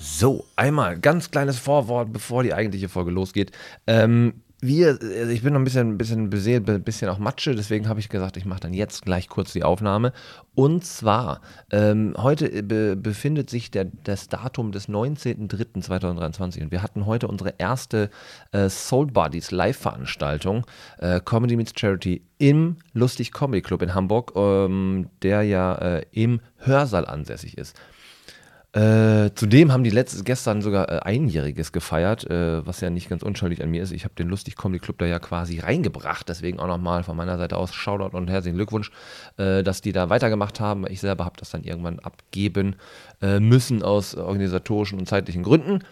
So, einmal ganz kleines Vorwort, bevor die eigentliche Folge losgeht. Ähm, wir, also ich bin noch ein bisschen, bisschen beseelt, ein bisschen auch Matsche, deswegen habe ich gesagt, ich mache dann jetzt gleich kurz die Aufnahme. Und zwar, ähm, heute be befindet sich der, das Datum des 19.03.2023 und wir hatten heute unsere erste äh, Soul Buddies Live-Veranstaltung, äh, Comedy Meets Charity im Lustig Comedy Club in Hamburg, ähm, der ja äh, im Hörsaal ansässig ist. Äh, zudem haben die letztes, gestern sogar äh, Einjähriges gefeiert, äh, was ja nicht ganz unschuldig an mir ist. Ich habe den Lustig Comedy Club da ja quasi reingebracht. Deswegen auch nochmal von meiner Seite aus Shoutout und herzlichen Glückwunsch, äh, dass die da weitergemacht haben. Ich selber habe das dann irgendwann abgeben äh, müssen aus organisatorischen und zeitlichen Gründen.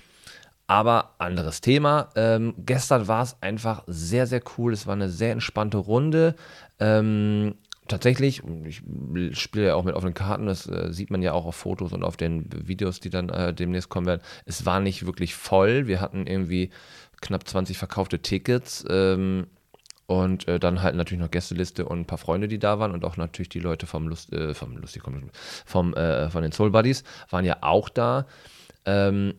Aber anderes Thema. Ähm, gestern war es einfach sehr, sehr cool. Es war eine sehr entspannte Runde. Ähm, tatsächlich, ich spiele ja auch mit offenen Karten, das äh, sieht man ja auch auf Fotos und auf den Videos, die dann äh, demnächst kommen werden. Es war nicht wirklich voll. Wir hatten irgendwie knapp 20 verkaufte Tickets. Ähm, und äh, dann halt natürlich noch Gästeliste und ein paar Freunde, die da waren und auch natürlich die Leute vom Lust, äh, vom Lustig, vom, äh, von den Soul Buddies waren ja auch da. Ähm,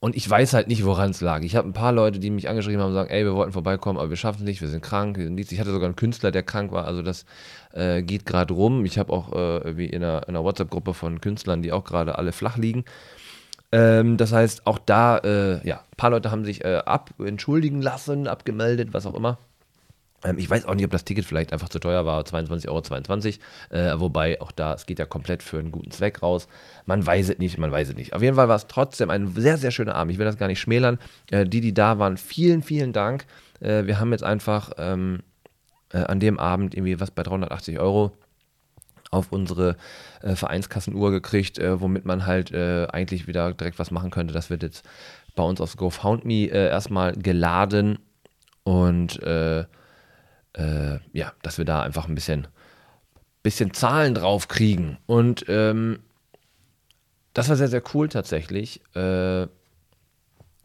und ich weiß halt nicht, woran es lag. Ich habe ein paar Leute, die mich angeschrieben haben und sagen, ey, wir wollten vorbeikommen, aber wir schaffen es nicht, wir sind krank. Ich hatte sogar einen Künstler, der krank war. Also das äh, geht gerade rum. Ich habe auch äh, wie in einer, einer WhatsApp-Gruppe von Künstlern, die auch gerade alle flach liegen. Ähm, das heißt, auch da, äh, ja, ein paar Leute haben sich äh, ab entschuldigen lassen, abgemeldet, was auch immer. Ähm, ich weiß auch nicht, ob das Ticket vielleicht einfach zu teuer war, 22,22 Euro. 22, äh, wobei auch da, es geht ja komplett für einen guten Zweck raus. Man weiß es nicht, man weiß es nicht. Auf jeden Fall war es trotzdem ein sehr, sehr schöner Abend. Ich will das gar nicht schmälern. Die, die da waren, vielen, vielen Dank. Wir haben jetzt einfach ähm, äh, an dem Abend irgendwie was bei 380 Euro auf unsere äh, Vereinskassenuhr gekriegt, äh, womit man halt eigentlich wieder direkt was machen könnte. Das wird jetzt bei uns auf GoFoundMe erstmal geladen und äh, ja, dass wir da einfach ein bisschen, bisschen Zahlen drauf kriegen. Und ähm, das war sehr, sehr cool tatsächlich. Äh, äh,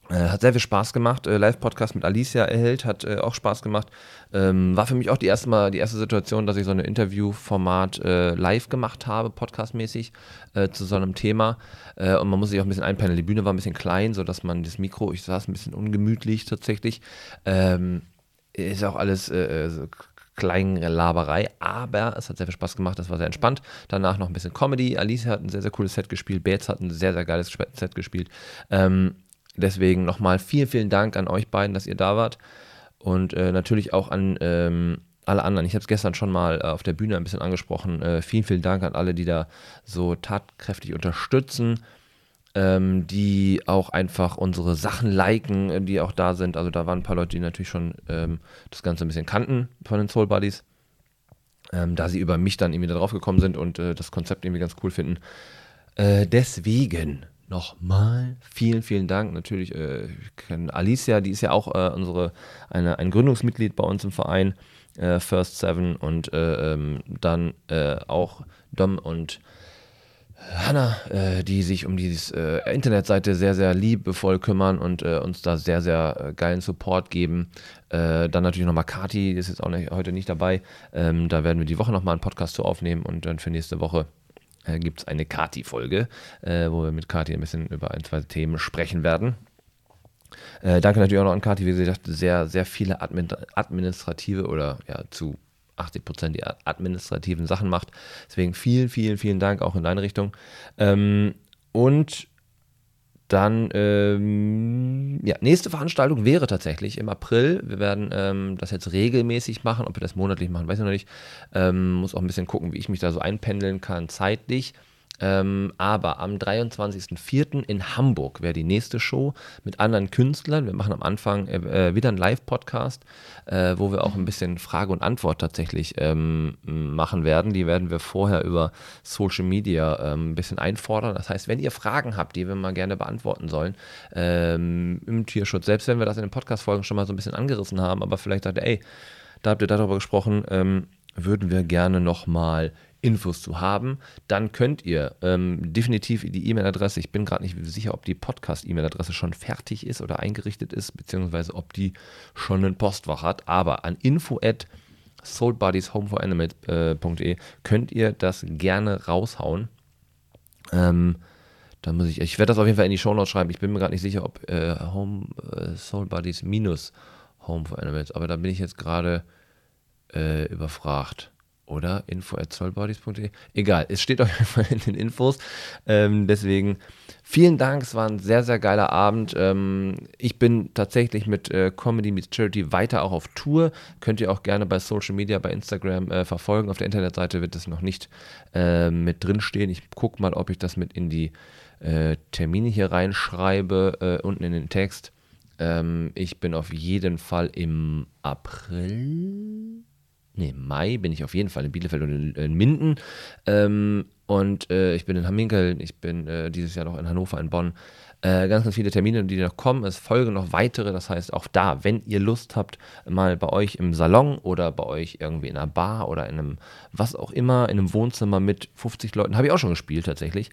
hat sehr viel Spaß gemacht. Äh, Live-Podcast mit Alicia erhält, hat äh, auch Spaß gemacht. Ähm, war für mich auch die erste Mal die erste Situation, dass ich so ein Interviewformat äh, live gemacht habe, podcastmäßig, äh, zu so einem Thema. Äh, und man muss sich auch ein bisschen einpendeln. Die Bühne war ein bisschen klein, sodass man das Mikro, ich saß ein bisschen ungemütlich tatsächlich. Ähm, ist auch alles äh, äh, so Kleinlaberei, aber es hat sehr viel Spaß gemacht, das war sehr entspannt. Danach noch ein bisschen Comedy. Alice hat ein sehr, sehr cooles Set gespielt, Bates hat ein sehr, sehr geiles Set gespielt. Ähm, deswegen nochmal vielen, vielen Dank an euch beiden, dass ihr da wart. Und äh, natürlich auch an ähm, alle anderen. Ich habe es gestern schon mal äh, auf der Bühne ein bisschen angesprochen. Äh, vielen, vielen Dank an alle, die da so tatkräftig unterstützen ähm, die auch einfach unsere Sachen liken, äh, die auch da sind. Also da waren ein paar Leute, die natürlich schon ähm, das Ganze ein bisschen kannten von den Soul Buddies. Ähm, da sie über mich dann irgendwie da drauf gekommen sind und äh, das Konzept irgendwie ganz cool finden. Äh, deswegen nochmal vielen, vielen Dank. Natürlich äh, Alicia, die ist ja auch äh, unsere, eine, ein Gründungsmitglied bei uns im Verein, äh, First Seven und äh, ähm, dann äh, auch Dom und Hanna, äh, die sich um die Internetseite sehr, sehr liebevoll kümmern und uns da sehr, sehr geilen Support geben. Dann natürlich nochmal Kati, die ist jetzt auch nicht, heute nicht dabei. Ähm, da werden wir die Woche nochmal einen Podcast zu aufnehmen und dann für nächste Woche äh, gibt es eine Kati-Folge, wo wir mit Kati ein bisschen über ein, zwei Themen sprechen werden. danke natürlich auch noch an Kati, wie gesagt, sehr, sehr viele Admin administrative oder ja, zu 80 Prozent die administrativen Sachen macht. Deswegen vielen, vielen, vielen Dank auch in deine Richtung. Ähm, und dann, ähm, ja, nächste Veranstaltung wäre tatsächlich im April. Wir werden ähm, das jetzt regelmäßig machen. Ob wir das monatlich machen, weiß ich noch nicht. Ähm, muss auch ein bisschen gucken, wie ich mich da so einpendeln kann zeitlich. Ähm, aber am 23.04. in Hamburg wäre die nächste Show mit anderen Künstlern. Wir machen am Anfang äh, äh, wieder einen Live-Podcast, äh, wo wir auch ein bisschen Frage und Antwort tatsächlich ähm, machen werden. Die werden wir vorher über Social Media ähm, ein bisschen einfordern. Das heißt, wenn ihr Fragen habt, die wir mal gerne beantworten sollen ähm, im Tierschutz, selbst wenn wir das in den Podcast-Folgen schon mal so ein bisschen angerissen haben, aber vielleicht sagt ihr, ey, da habt ihr darüber gesprochen, ähm, würden wir gerne nochmal Infos zu haben, dann könnt ihr ähm, definitiv die E-Mail-Adresse, ich bin gerade nicht sicher, ob die Podcast-E-Mail-Adresse schon fertig ist oder eingerichtet ist, beziehungsweise ob die schon ein Postfach hat, aber an info at soulbodieshomeforanimate.de könnt ihr das gerne raushauen. Ähm, Da muss ich, ich werde das auf jeden Fall in die Show Notes schreiben. Ich bin mir gerade nicht sicher, ob äh, Home äh, Soul Buddies aber da bin ich jetzt gerade äh, überfragt. Oder info at soulbodies.de. Egal, es steht auf jeden Fall in den Infos. Ähm, deswegen vielen Dank, es war ein sehr, sehr geiler Abend. Ähm, ich bin tatsächlich mit äh, Comedy Meets Charity weiter auch auf Tour. Könnt ihr auch gerne bei Social Media, bei Instagram äh, verfolgen. Auf der Internetseite wird das noch nicht äh, mit drinstehen. Ich gucke mal, ob ich das mit in die äh, Termine hier reinschreibe, äh, unten in den Text. Ähm, ich bin auf jeden Fall im April nee, Mai bin ich auf jeden Fall in Bielefeld und in, in Minden. Ähm, und äh, ich bin in Hamminkeln, ich bin äh, dieses Jahr noch in Hannover, in Bonn. Äh, ganz, ganz viele Termine, die noch kommen. Es folgen noch weitere. Das heißt, auch da, wenn ihr Lust habt, mal bei euch im Salon oder bei euch irgendwie in einer Bar oder in einem, was auch immer, in einem Wohnzimmer mit 50 Leuten, habe ich auch schon gespielt tatsächlich.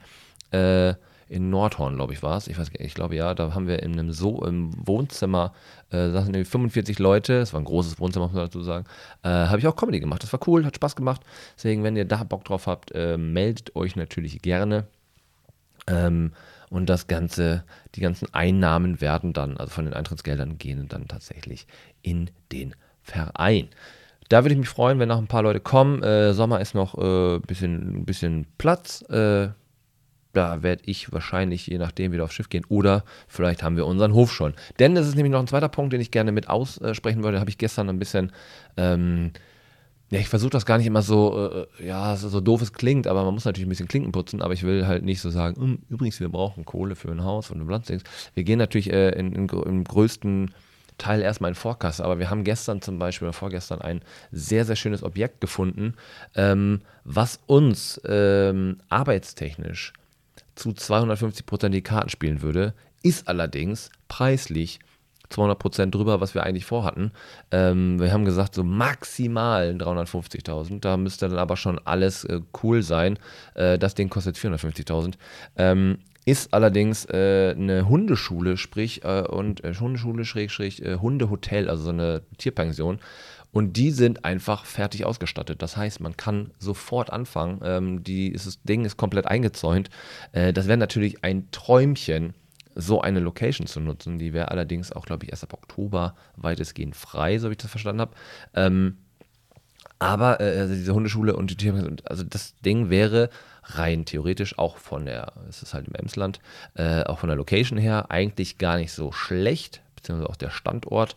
Äh, in Nordhorn, glaube ich, war es. Ich weiß ich glaube ja, da haben wir in einem so im Wohnzimmer, äh, saßen 45 Leute, es war ein großes Wohnzimmer, muss man dazu sagen, äh, habe ich auch Comedy gemacht. Das war cool, hat Spaß gemacht. Deswegen, wenn ihr da Bock drauf habt, äh, meldet euch natürlich gerne. Ähm, und das Ganze, die ganzen Einnahmen werden dann, also von den Eintrittsgeldern gehen dann tatsächlich in den Verein. Da würde ich mich freuen, wenn noch ein paar Leute kommen. Äh, Sommer ist noch ein äh, bisschen, bisschen Platz. Äh, da werde ich wahrscheinlich je nachdem wieder aufs Schiff gehen. Oder vielleicht haben wir unseren Hof schon. Denn das ist nämlich noch ein zweiter Punkt, den ich gerne mit aussprechen würde. Habe ich gestern ein bisschen. Ähm, ja, ich versuche das gar nicht immer so, äh, ja, so, so, doof es klingt, aber man muss natürlich ein bisschen Klinken putzen, aber ich will halt nicht so sagen, hm, übrigens, wir brauchen Kohle für ein Haus und ein Pflanzings. Wir gehen natürlich äh, in, in, im größten Teil erstmal in Vorkasse, aber wir haben gestern zum Beispiel oder vorgestern ein sehr, sehr schönes Objekt gefunden, ähm, was uns ähm, arbeitstechnisch zu 250 Prozent die Karten spielen würde, ist allerdings preislich 200 Prozent drüber, was wir eigentlich vorhatten. Ähm, wir haben gesagt, so maximal 350.000. Da müsste dann aber schon alles äh, cool sein. Äh, das Ding kostet 450.000. Ähm, ist allerdings äh, eine Hundeschule, sprich, äh, und äh, Hundeschule, Schrägstrich, äh, Hundehotel, also so eine Tierpension. Und die sind einfach fertig ausgestattet. Das heißt, man kann sofort anfangen. Ähm, die, das Ding ist komplett eingezäunt. Äh, das wäre natürlich ein Träumchen, so eine Location zu nutzen. Die wäre allerdings auch, glaube ich, erst ab Oktober weitestgehend frei, so wie ich das verstanden habe. Ähm, aber äh, also diese Hundeschule und die Tier, also das Ding wäre rein theoretisch auch von der, es ist halt im Emsland, äh, auch von der Location her eigentlich gar nicht so schlecht, beziehungsweise auch der Standort.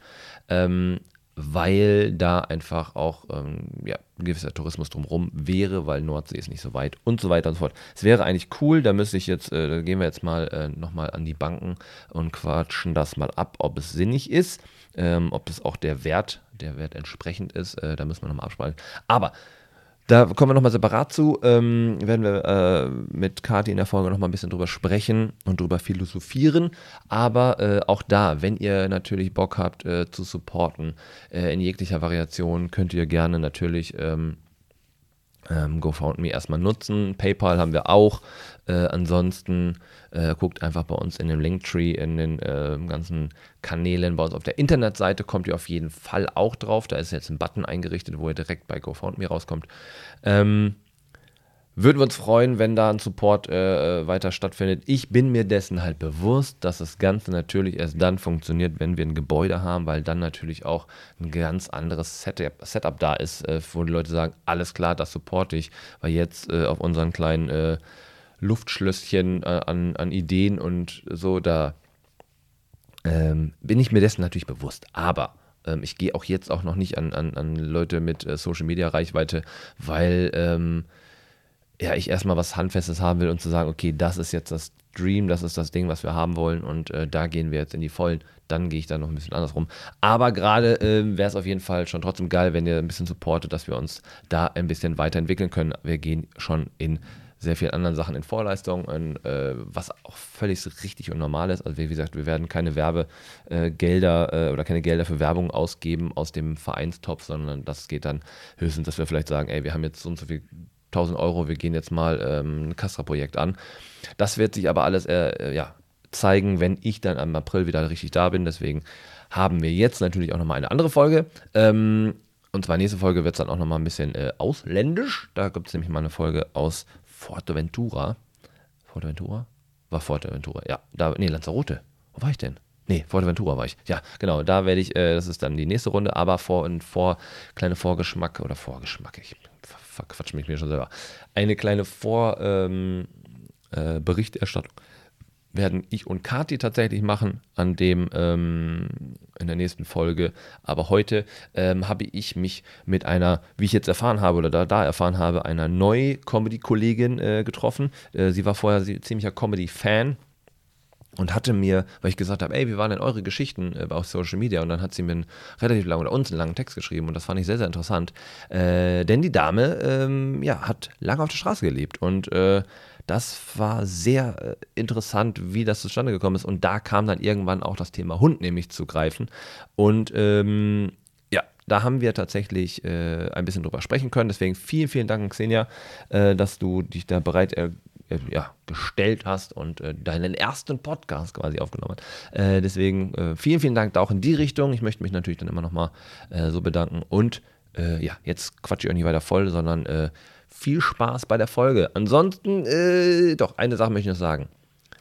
Ähm, weil da einfach auch ähm, ja, ein gewisser Tourismus drumherum wäre, weil Nordsee ist nicht so weit und so weiter und so fort. Es wäre eigentlich cool, da müsste ich jetzt, äh, da gehen wir jetzt mal äh, nochmal an die Banken und quatschen das mal ab, ob es sinnig ist, ähm, ob es auch der Wert, der Wert entsprechend ist, äh, da müssen wir nochmal absprechen. Aber da kommen wir nochmal separat zu. Ähm, werden wir äh, mit Kati in der Folge nochmal ein bisschen drüber sprechen und drüber philosophieren. Aber äh, auch da, wenn ihr natürlich Bock habt äh, zu supporten äh, in jeglicher Variation, könnt ihr gerne natürlich ähm, ähm, GoFoundMe erstmal nutzen. PayPal haben wir auch. Äh, ansonsten äh, guckt einfach bei uns in dem Linktree, in den äh, ganzen Kanälen bei uns auf der Internetseite, kommt ihr auf jeden Fall auch drauf. Da ist jetzt ein Button eingerichtet, wo ihr direkt bei GoFoundMe rauskommt. Ähm, würden wir uns freuen, wenn da ein Support äh, äh, weiter stattfindet. Ich bin mir dessen halt bewusst, dass das Ganze natürlich erst dann funktioniert, wenn wir ein Gebäude haben, weil dann natürlich auch ein ganz anderes Setup, Setup da ist, äh, wo die Leute sagen, alles klar, das supporte ich, weil jetzt äh, auf unseren kleinen äh, Luftschlösschen äh, an, an Ideen und so, da ähm, bin ich mir dessen natürlich bewusst. Aber ähm, ich gehe auch jetzt auch noch nicht an, an, an Leute mit Social Media Reichweite, weil ähm, ja, ich erstmal was Handfestes haben will und zu sagen, okay, das ist jetzt das Dream, das ist das Ding, was wir haben wollen und äh, da gehen wir jetzt in die Vollen, dann gehe ich da noch ein bisschen andersrum. Aber gerade äh, wäre es auf jeden Fall schon trotzdem geil, wenn ihr ein bisschen supportet, dass wir uns da ein bisschen weiterentwickeln können. Wir gehen schon in sehr vielen anderen Sachen in Vorleistung, in, äh, was auch völlig richtig und normal ist. Also wie gesagt, wir werden keine Werbegelder äh, äh, oder keine Gelder für Werbung ausgeben aus dem Vereinstopf, sondern das geht dann höchstens, dass wir vielleicht sagen, ey, wir haben jetzt so und so viel 1000 Euro, wir gehen jetzt mal ähm, ein Castra-Projekt an. Das wird sich aber alles äh, ja, zeigen, wenn ich dann im April wieder richtig da bin. Deswegen haben wir jetzt natürlich auch nochmal eine andere Folge. Ähm, und zwar nächste Folge wird es dann auch nochmal ein bisschen äh, ausländisch. Da gibt es nämlich mal eine Folge aus Forteventura. Forteventura? war Forteventura. Ja, da, nee, Lanzarote. Wo war ich denn? Nee, Forteventura war ich. Ja, genau, da werde ich, äh, das ist dann die nächste Runde, aber vor und vor, kleine Vorgeschmack oder Vorgeschmack, ich verquatsch mich mir schon selber. Eine kleine Vorberichterstattung. Ähm, äh, werden ich und Kati tatsächlich machen an dem ähm, in der nächsten Folge. Aber heute ähm, habe ich mich mit einer, wie ich jetzt erfahren habe oder da, da erfahren habe, einer neuen Comedy-Kollegin äh, getroffen. Äh, sie war vorher ziemlicher Comedy-Fan und hatte mir, weil ich gesagt habe, ey, wie waren denn eure Geschichten äh, auf Social Media? Und dann hat sie mir einen relativ langen oder uns einen langen Text geschrieben und das fand ich sehr, sehr interessant. Äh, denn die Dame, ähm, ja, hat lange auf der Straße gelebt und äh, das war sehr äh, interessant, wie das zustande gekommen ist. Und da kam dann irgendwann auch das Thema Hund nämlich zu greifen. Und ähm, ja, da haben wir tatsächlich äh, ein bisschen drüber sprechen können. Deswegen vielen, vielen Dank, Xenia, äh, dass du dich da bereit äh, ja, gestellt hast und äh, deinen ersten Podcast quasi aufgenommen hast. Äh, deswegen äh, vielen, vielen Dank da auch in die Richtung. Ich möchte mich natürlich dann immer nochmal äh, so bedanken. Und äh, ja, jetzt quatsche ich auch nicht weiter voll, sondern viel Spaß bei der Folge. Ansonsten, doch, eine Sache möchte ich noch sagen.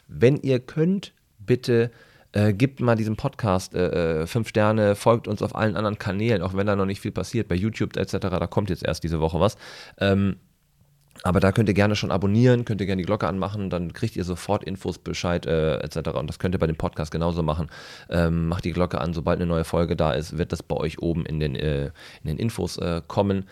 Wenn ihr könnt, bitte äh, gebt mal diesem Podcast äh, fünf Sterne, folgt uns auf allen anderen Kanälen, auch wenn da noch nicht viel passiert, bei YouTube etc., da kommt jetzt erst diese Woche was. Ähm, aber da könnt ihr gerne schon abonnieren, könnt ihr gerne die Glocke anmachen, dann kriegt ihr sofort Infos, Bescheid äh, etc. Und das könnt ihr bei dem Podcast genauso machen. Ähm, macht die Glocke an, sobald eine neue Folge da ist, wird das bei euch oben in den, äh, in den Infos äh, kommen.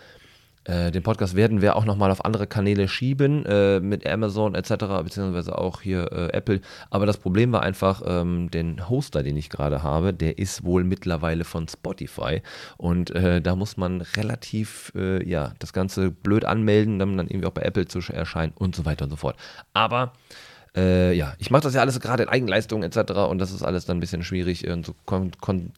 Äh, den Podcast werden wir auch nochmal auf andere Kanäle schieben, äh, mit Amazon etc., beziehungsweise auch hier äh, Apple. Aber das Problem war einfach, ähm, den Hoster, den ich gerade habe, der ist wohl mittlerweile von Spotify. Und äh, da muss man relativ, äh, ja, das Ganze blöd anmelden, dann, dann irgendwie auch bei Apple zu erscheinen und so weiter und so fort. Aber ja, ich mache das ja alles gerade in Eigenleistung etc. und das ist alles dann ein bisschen schwierig und so kon kon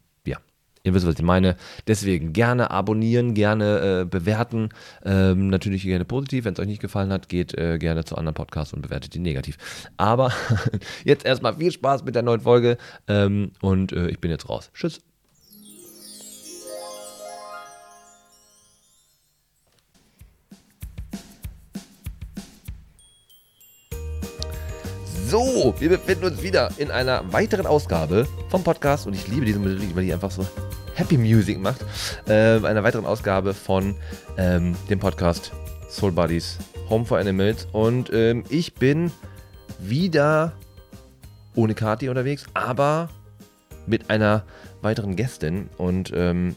Ihr wisst, was ich meine. Deswegen gerne abonnieren, gerne äh, bewerten. Ähm, natürlich gerne positiv. Wenn es euch nicht gefallen hat, geht äh, gerne zu anderen Podcasts und bewertet die negativ. Aber jetzt erstmal viel Spaß mit der neuen Folge ähm, und äh, ich bin jetzt raus. Tschüss. So, wir befinden uns wieder in einer weiteren Ausgabe vom Podcast und ich liebe diese Musik, weil die einfach so Happy Music macht. Äh, einer weiteren Ausgabe von ähm, dem Podcast Soul Buddies Home for Animals. Und ähm, ich bin wieder ohne Kati unterwegs, aber mit einer weiteren Gästin. Und ähm,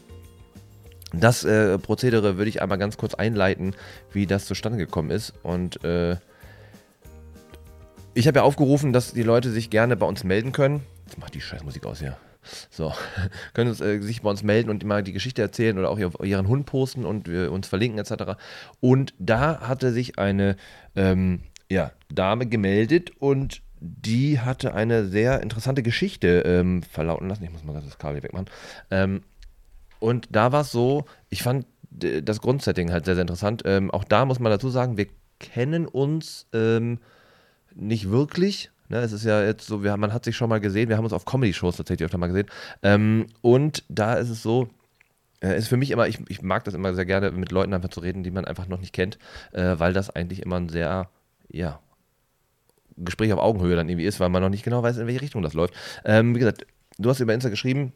das äh, Prozedere würde ich einmal ganz kurz einleiten, wie das zustande gekommen ist. Und äh, ich habe ja aufgerufen, dass die Leute sich gerne bei uns melden können. Jetzt macht die Scheißmusik aus hier. So, können uns, äh, sich bei uns melden und mal die Geschichte erzählen oder auch ihr, ihren Hund posten und wir uns verlinken etc. Und da hatte sich eine ähm, ja, Dame gemeldet und die hatte eine sehr interessante Geschichte ähm, verlauten lassen. Ich muss mal das Kabel wegmachen. Ähm, und da war es so, ich fand das Grundsetting halt sehr, sehr interessant. Ähm, auch da muss man dazu sagen, wir kennen uns ähm, nicht wirklich. Ne, es ist ja jetzt so, wir, man hat sich schon mal gesehen, wir haben uns auf Comedy-Shows tatsächlich öfter mal gesehen. Ähm, und da ist es so, äh, ist für mich immer, ich, ich mag das immer sehr gerne, mit Leuten einfach zu reden, die man einfach noch nicht kennt, äh, weil das eigentlich immer ein sehr, ja, Gespräch auf Augenhöhe dann irgendwie ist, weil man noch nicht genau weiß, in welche Richtung das läuft. Ähm, wie gesagt, du hast über Insta geschrieben,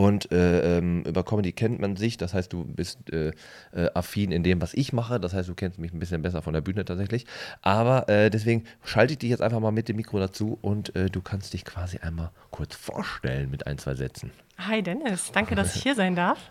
und äh, ähm, über Comedy kennt man sich, das heißt, du bist äh, äh, affin in dem, was ich mache. Das heißt, du kennst mich ein bisschen besser von der Bühne tatsächlich. Aber äh, deswegen schalte ich dich jetzt einfach mal mit dem Mikro dazu und äh, du kannst dich quasi einmal kurz vorstellen mit ein, zwei Sätzen. Hi Dennis, danke, dass ich hier sein darf.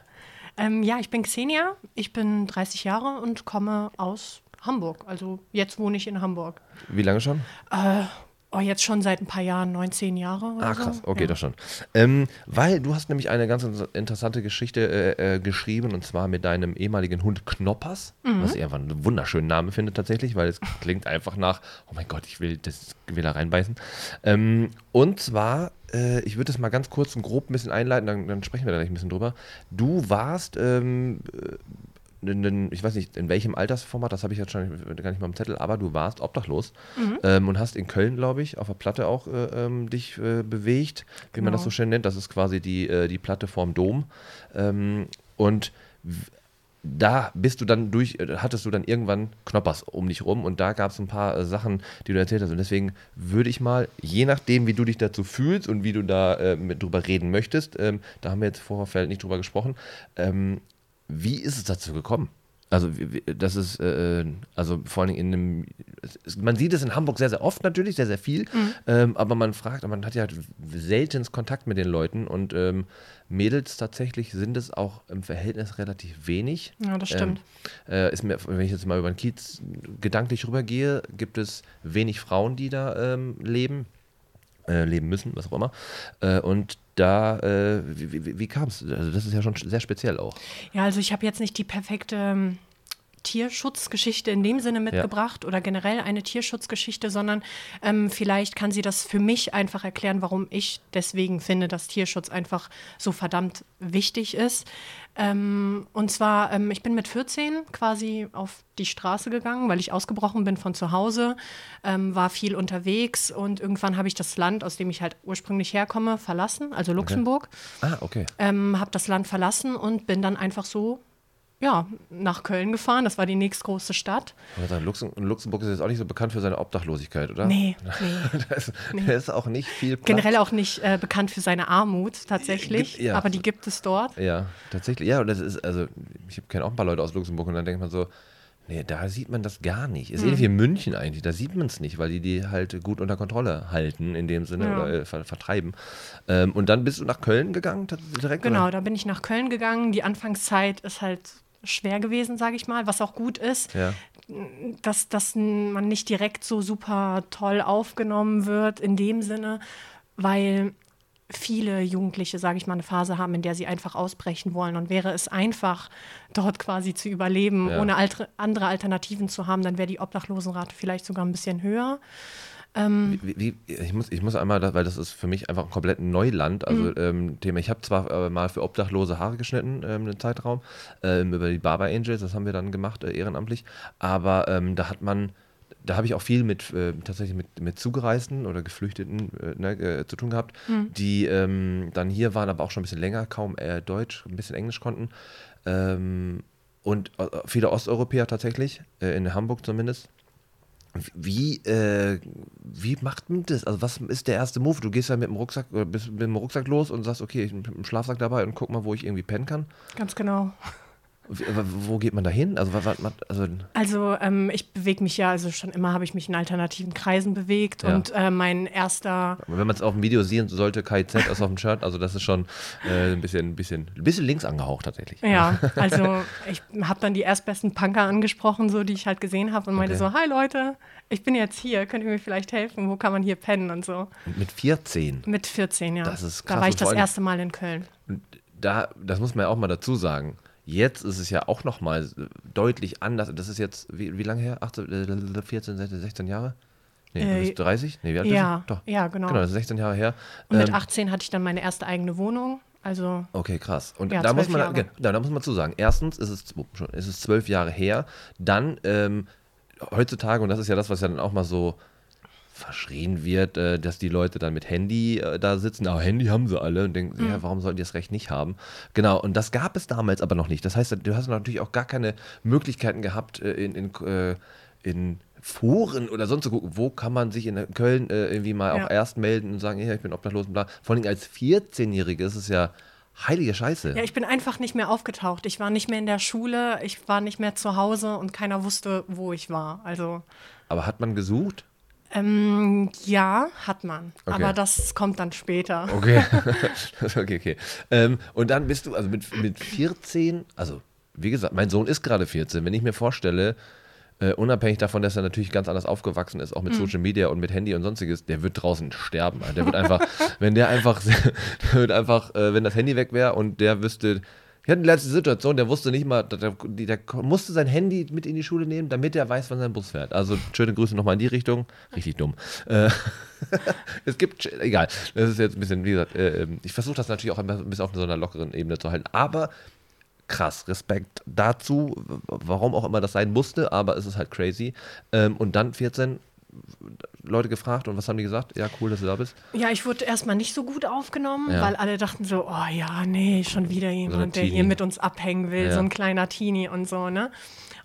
Ähm, ja, ich bin Xenia, ich bin 30 Jahre und komme aus Hamburg. Also jetzt wohne ich in Hamburg. Wie lange schon? Äh, Oh, jetzt schon seit ein paar Jahren, 19 Jahre. Oder ah, krass, okay, ja. das schon. Ähm, weil du hast nämlich eine ganz interessante Geschichte äh, äh, geschrieben und zwar mit deinem ehemaligen Hund Knoppers, mhm. was ich einfach einen wunderschönen Namen finde tatsächlich, weil es klingt einfach nach, oh mein Gott, ich will, das, will da reinbeißen. Ähm, und zwar, äh, ich würde es mal ganz kurz und grob ein bisschen einleiten, dann, dann sprechen wir da gleich ein bisschen drüber. Du warst ähm, ich weiß nicht, in welchem Altersformat, das habe ich jetzt schon gar nicht mal im Zettel, aber du warst obdachlos mhm. ähm, und hast in Köln, glaube ich, auf der Platte auch äh, ähm, dich äh, bewegt, wie genau. man das genau. so schön nennt. Das ist quasi die, äh, die Platte vorm Dom. Ähm, und da bist du dann durch, äh, hattest du dann irgendwann Knoppers um dich rum und da gab es ein paar äh, Sachen, die du erzählt hast. Und deswegen würde ich mal, je nachdem, wie du dich dazu fühlst und wie du da äh, mit, drüber reden möchtest, ähm, da haben wir jetzt vorher nicht drüber gesprochen, ähm, wie ist es dazu gekommen? Also das ist, äh, also vor allem in einem, man sieht es in Hamburg sehr, sehr oft natürlich, sehr, sehr viel, mhm. ähm, aber man fragt, man hat ja selten Kontakt mit den Leuten und ähm, Mädels tatsächlich sind es auch im Verhältnis relativ wenig. Ja, das stimmt. Ähm, äh, ist mir, wenn ich jetzt mal über den Kiez gedanklich rübergehe, gibt es wenig Frauen, die da ähm, leben, äh, leben müssen, was auch immer. Äh, und da, äh, wie, wie, wie kam es? Also das ist ja schon sehr speziell auch. Ja, also ich habe jetzt nicht die perfekte ähm, Tierschutzgeschichte in dem Sinne mitgebracht ja. oder generell eine Tierschutzgeschichte, sondern ähm, vielleicht kann sie das für mich einfach erklären, warum ich deswegen finde, dass Tierschutz einfach so verdammt wichtig ist. Ähm, und zwar, ähm, ich bin mit 14 quasi auf die Straße gegangen, weil ich ausgebrochen bin von zu Hause, ähm, war viel unterwegs und irgendwann habe ich das Land, aus dem ich halt ursprünglich herkomme, verlassen, also Luxemburg. Okay. Ah, okay. Ähm, habe das Land verlassen und bin dann einfach so ja, nach Köln gefahren. Das war die nächstgrößte Stadt. Aber Luxemburg ist jetzt auch nicht so bekannt für seine Obdachlosigkeit, oder? Nee. nee, da, ist, nee. ist auch nicht viel Platz. Generell auch nicht äh, bekannt für seine Armut, tatsächlich. Ja. Aber die gibt es dort. Ja, tatsächlich. Ja, und das ist, also, ich kenne auch ein paar Leute aus Luxemburg und dann denkt man so, Nee, da sieht man das gar nicht. Ist mhm. ähnlich wie in München eigentlich. Da sieht man es nicht, weil die die halt gut unter Kontrolle halten, in dem Sinne, ja. oder äh, ver vertreiben. Ähm, und dann bist du nach Köln gegangen, direkt? Genau, oder? da bin ich nach Köln gegangen. Die Anfangszeit ist halt schwer gewesen, sage ich mal, was auch gut ist. Ja. Dass, dass man nicht direkt so super toll aufgenommen wird in dem Sinne, weil viele Jugendliche, sage ich mal, eine Phase haben, in der sie einfach ausbrechen wollen. Und wäre es einfach, dort quasi zu überleben, ja. ohne andere Alternativen zu haben, dann wäre die Obdachlosenrate vielleicht sogar ein bisschen höher. Ähm, wie, wie, ich, muss, ich muss einmal, weil das ist für mich einfach ein komplett Neuland, also mhm. ähm, Thema. Ich habe zwar äh, mal für Obdachlose Haare geschnitten ähm, einen Zeitraum ähm, über die Barber Angels, das haben wir dann gemacht äh, ehrenamtlich, aber ähm, da hat man da habe ich auch viel mit äh, tatsächlich mit, mit Zugereisten oder Geflüchteten äh, ne, äh, zu tun gehabt, mhm. die ähm, dann hier waren, aber auch schon ein bisschen länger, kaum äh, Deutsch, ein bisschen Englisch konnten. Ähm, und äh, viele Osteuropäer tatsächlich, äh, in Hamburg zumindest. Wie, äh, wie macht man das? Also, was ist der erste Move? Du gehst ja mit dem Rucksack, oder bist mit dem Rucksack los und sagst, okay, ich bin mit dem Schlafsack dabei und guck mal, wo ich irgendwie pennen kann. Ganz genau. Wo geht man da hin? Also, also, also ähm, ich bewege mich ja, also schon immer habe ich mich in alternativen Kreisen bewegt ja. und äh, mein erster. Wenn man es auf dem Video sehen sollte, KIZ ist auf dem Shirt, also das ist schon äh, ein, bisschen, ein, bisschen, ein bisschen links angehaucht tatsächlich. Ja, also ich habe dann die erstbesten Punker angesprochen, so die ich halt gesehen habe und meinte okay. so: Hi Leute, ich bin jetzt hier, könnt ihr mir vielleicht helfen? Wo kann man hier pennen und so? Mit 14? Mit 14, ja. Das ist krass. Da war ich das erste Mal in Köln. Da, das muss man ja auch mal dazu sagen Jetzt ist es ja auch noch mal deutlich anders. Das ist jetzt, wie, wie lange her? 18, 14, 16, 16 Jahre? Nee, äh, 30? Nee, wie alt ja, bist du? Doch. Ja, genau. Genau, das ist 16 Jahre her. Und mit 18 ähm, hatte ich dann meine erste eigene Wohnung. Also, okay, krass. Und ja, da, muss man, Jahre. da, da muss man zu sagen, erstens ist es, ist es zwölf Jahre her. Dann ähm, heutzutage, und das ist ja das, was ja dann auch mal so verschrien wird, äh, dass die Leute dann mit Handy äh, da sitzen. Aber Handy haben sie alle und denken, mhm. ja, warum sollten die das Recht nicht haben? Genau, und das gab es damals aber noch nicht. Das heißt, du hast natürlich auch gar keine Möglichkeiten gehabt, äh, in, in, äh, in Foren oder sonst zu gucken, wo kann man sich in Köln äh, irgendwie mal ja. auch erst melden und sagen, ja, ich bin obdachlos und bla. Vor allem als 14-Jährige ist es ja heilige Scheiße. Ja, ich bin einfach nicht mehr aufgetaucht. Ich war nicht mehr in der Schule, ich war nicht mehr zu Hause und keiner wusste, wo ich war. Also. Aber hat man gesucht? Ähm, ja, hat man. Okay. Aber das kommt dann später. Okay. okay, okay. Ähm, und dann bist du, also mit, mit 14, also wie gesagt, mein Sohn ist gerade 14. Wenn ich mir vorstelle, Uh, unabhängig davon, dass er natürlich ganz anders aufgewachsen ist, auch mit mhm. Social Media und mit Handy und sonstiges, der wird draußen sterben. Der wird einfach, wenn der einfach, der wird einfach, äh, wenn das Handy weg wäre und der wüsste, wir hatten die letzte Situation, der wusste nicht mal, der, der, musste sein Handy mit in die Schule nehmen, damit er weiß, wann sein Bus fährt. Also schöne Grüße nochmal in die Richtung. Richtig dumm. Äh, es gibt, egal, das ist jetzt ein bisschen, wie gesagt, äh, ähm, ich versuche das natürlich auch ein bisschen auf so einer lockeren Ebene zu halten. Aber krass, Respekt dazu, warum auch immer das sein musste, aber es ist halt crazy. Ähm, und dann 14, Leute gefragt und was haben die gesagt? Ja, cool, dass du da bist. Ja, ich wurde erstmal nicht so gut aufgenommen, Ja. weil alle dachten so, oh ja, nee, schon wieder jemand, der Teenie. hier mit uns abhängen will, Ja. so ein kleiner Teenie und so, ne?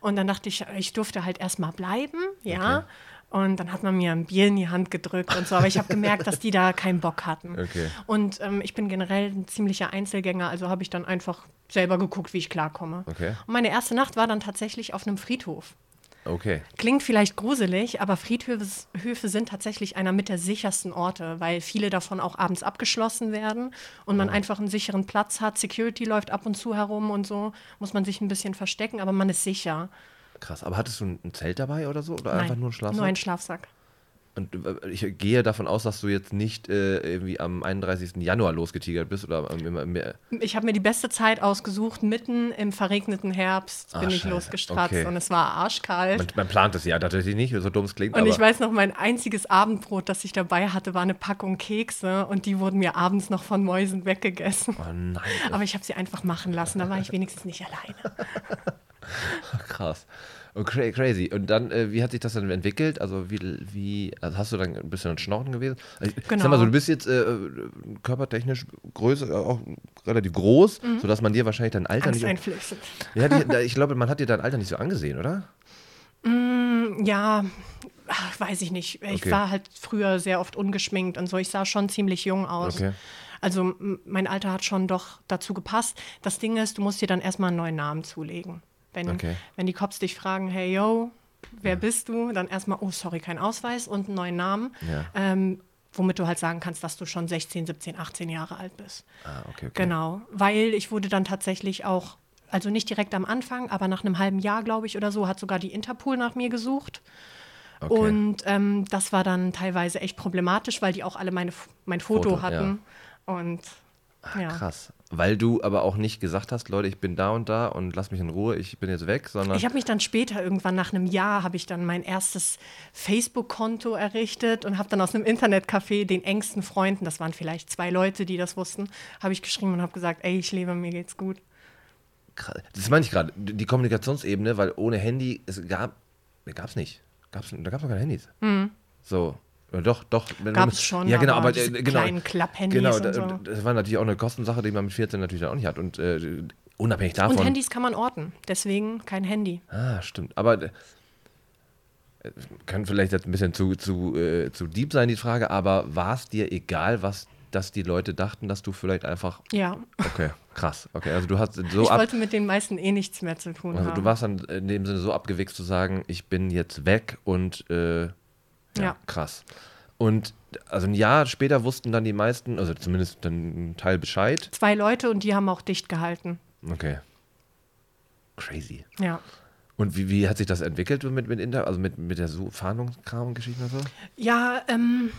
Und dann dachte ich, ich durfte halt erstmal bleiben, ja. Okay. Und dann hat man mir ein Bier in die Hand gedrückt und so, aber ich habe gemerkt, dass die da keinen Bock hatten. Okay. Und ähm, ich bin generell ein ziemlicher Einzelgänger, also habe ich dann einfach selber geguckt, wie ich klarkomme. Okay. Und meine erste Nacht war dann tatsächlich auf einem Friedhof. Okay. Klingt vielleicht gruselig, aber Friedhöfe Höfe sind tatsächlich einer mit der sichersten Orte, weil viele davon auch abends abgeschlossen werden und man einfach einen sicheren Platz hat. Security läuft ab und zu herum und so, muss man sich ein bisschen verstecken, aber man ist sicher. Krass. Aber hattest du ein Zelt dabei oder so? Oder Nein, einfach nur ein Schlafsack? Nur ein Schlafsack. Und äh, ich gehe davon aus, dass du jetzt nicht äh, irgendwie am 31. Januar losgetigert bist oder am- im, im, im, Ich habe mir die beste Zeit ausgesucht. Mitten im verregneten Herbst Ah, bin ich scheiße. losgestratzt Okay. und es war arschkalt. man, man plant es ja tatsächlich nicht, so dumm es klingt. Und aber ich weiß noch, mein einziges Abendbrot, das ich dabei hatte, war eine Packung Kekse und die wurden mir abends noch von Mäusen weggegessen. Oh nein, Aber ich habe sie einfach machen lassen, da war ich wenigstens nicht alleine. krass. Oh, cra crazy. Und dann, äh, wie hat sich das dann entwickelt? Also, wie, wie also hast du dann ein bisschen ein Schnorren gewesen? Also, Genau. Sag mal so, du bist jetzt äh, körpertechnisch größer, äh, auch relativ groß, sodass man dir wahrscheinlich dein Alter nicht. Angsteinflößend. Ja, die, ich glaube, man hat dir dein Alter nicht so angesehen, oder? Ja, ach, weiß ich nicht. Ich Okay. war halt früher sehr oft ungeschminkt und so. Ich sah schon ziemlich jung aus. Okay. Also mein Alter hat schon doch dazu gepasst. Das Ding ist, du musst dir dann erstmal einen neuen Namen zulegen. Wenn, Okay. wenn die Cops dich fragen, hey yo, wer bist du? Dann erstmal, oh sorry, kein Ausweis und einen neuen Namen. Ja. Ähm, womit du halt sagen kannst, dass du schon 16, 17, 18 Jahre alt bist. Ah, okay, okay. Genau, weil ich wurde dann tatsächlich auch, also nicht direkt am Anfang, aber nach einem halben Jahr, glaube ich, oder so, hat sogar die Interpol nach mir gesucht. okay. Und ähm, das war dann teilweise echt problematisch, weil die auch alle meine, mein Foto, Foto, hatten. Und ja. Krass. Weil du aber auch nicht gesagt hast, Leute, ich bin da und da und lass mich in Ruhe, ich bin jetzt weg, sondern. Ich habe mich dann später, irgendwann nach einem Jahr, habe ich dann mein erstes Facebook-Konto errichtet und habe dann aus einem Internetcafé den engsten Freunden, das waren vielleicht zwei Leute, die das wussten, habe ich geschrieben und habe gesagt, ey, ich lebe, mir geht's gut. Das meine ich gerade, die Kommunikationsebene, weil ohne Handy, es gab, gab es nicht. Gab's, da gab es noch keine Handys. So. Doch, doch. Hm. Gab's schon, Ja, genau, aber aber, äh, genau. kleinen Klapphandys Genau, da- so. das war natürlich auch eine Kostensache, die man mit 14 natürlich auch nicht hat. Und äh, unabhängig davon. Und Handys kann man orten, deswegen kein Handy. Ah, stimmt. Aber äh, kann vielleicht jetzt ein bisschen zu, zu, äh, zu deep sein, die Frage, aber war es dir egal, was dass die Leute dachten, dass du vielleicht einfach. Ja, Okay, krass. Okay, also du hast so ich ab. wollte mit den meisten eh nichts mehr zu tun Also haben. du warst dann in dem Sinne so abgewichst zu sagen, ich bin jetzt weg und äh, ja, krass. Und also ein Jahr später wussten dann die meisten, also zumindest dann ein Teil Bescheid. Zwei Leute und die haben auch dicht gehalten. Okay. Crazy. Ja. Und wie, wie hat sich das entwickelt mit, mit Inter, also mit, mit der so Fahndungskram und Geschichten und so? Ja, ähm,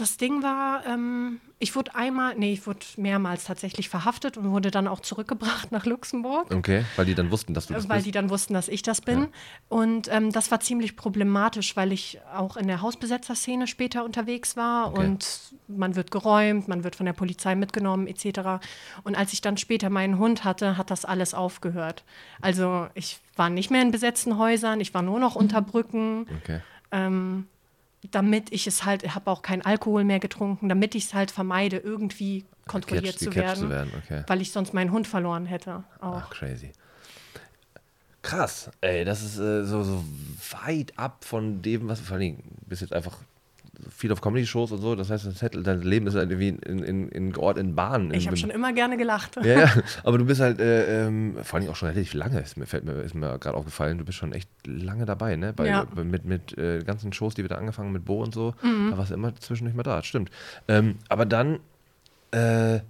das Ding war, ähm, ich wurde einmal, nee, ich wurde mehrmals tatsächlich verhaftet und wurde dann auch zurückgebracht nach Luxemburg. Okay, weil die dann wussten, dass du das weil bist. die dann wussten, dass ich das bin. Und ähm, das war ziemlich problematisch, weil ich auch in der Hausbesetzerszene später unterwegs war Okay. und man wird geräumt, man wird von der Polizei mitgenommen etc. Und als ich dann später meinen Hund hatte, hat das alles aufgehört. Also ich war nicht mehr in besetzten Häusern, ich war nur noch unter Brücken Okay. Damit ich es halt, ich habe auch keinen Alkohol mehr getrunken, damit ich es halt vermeide, irgendwie kontrolliert Gecatcht- zu, werden, zu werden, okay. weil ich sonst meinen Hund verloren hätte. Auch. Ach, crazy. Krass, ey, das ist äh, so, so weit ab von dem, was vor allem, du bist jetzt einfach viel auf Comedy-Shows und so, das heißt, das hätte- dein Leben ist halt irgendwie in, in, in Ort in Bahn. Ich habe schon immer gerne gelacht. ja, ja, aber du bist halt, äh, ähm, vor allem auch schon relativ lange, ist mir, fällt mir, ist mir gerade aufgefallen, du bist schon echt lange dabei, ne? Bei, Ja. mit mit äh, ganzen Shows, die wir da angefangen mit Bo und so, Mhm. da warst du immer zwischendurch mal da, stimmt. Ähm, aber dann, äh,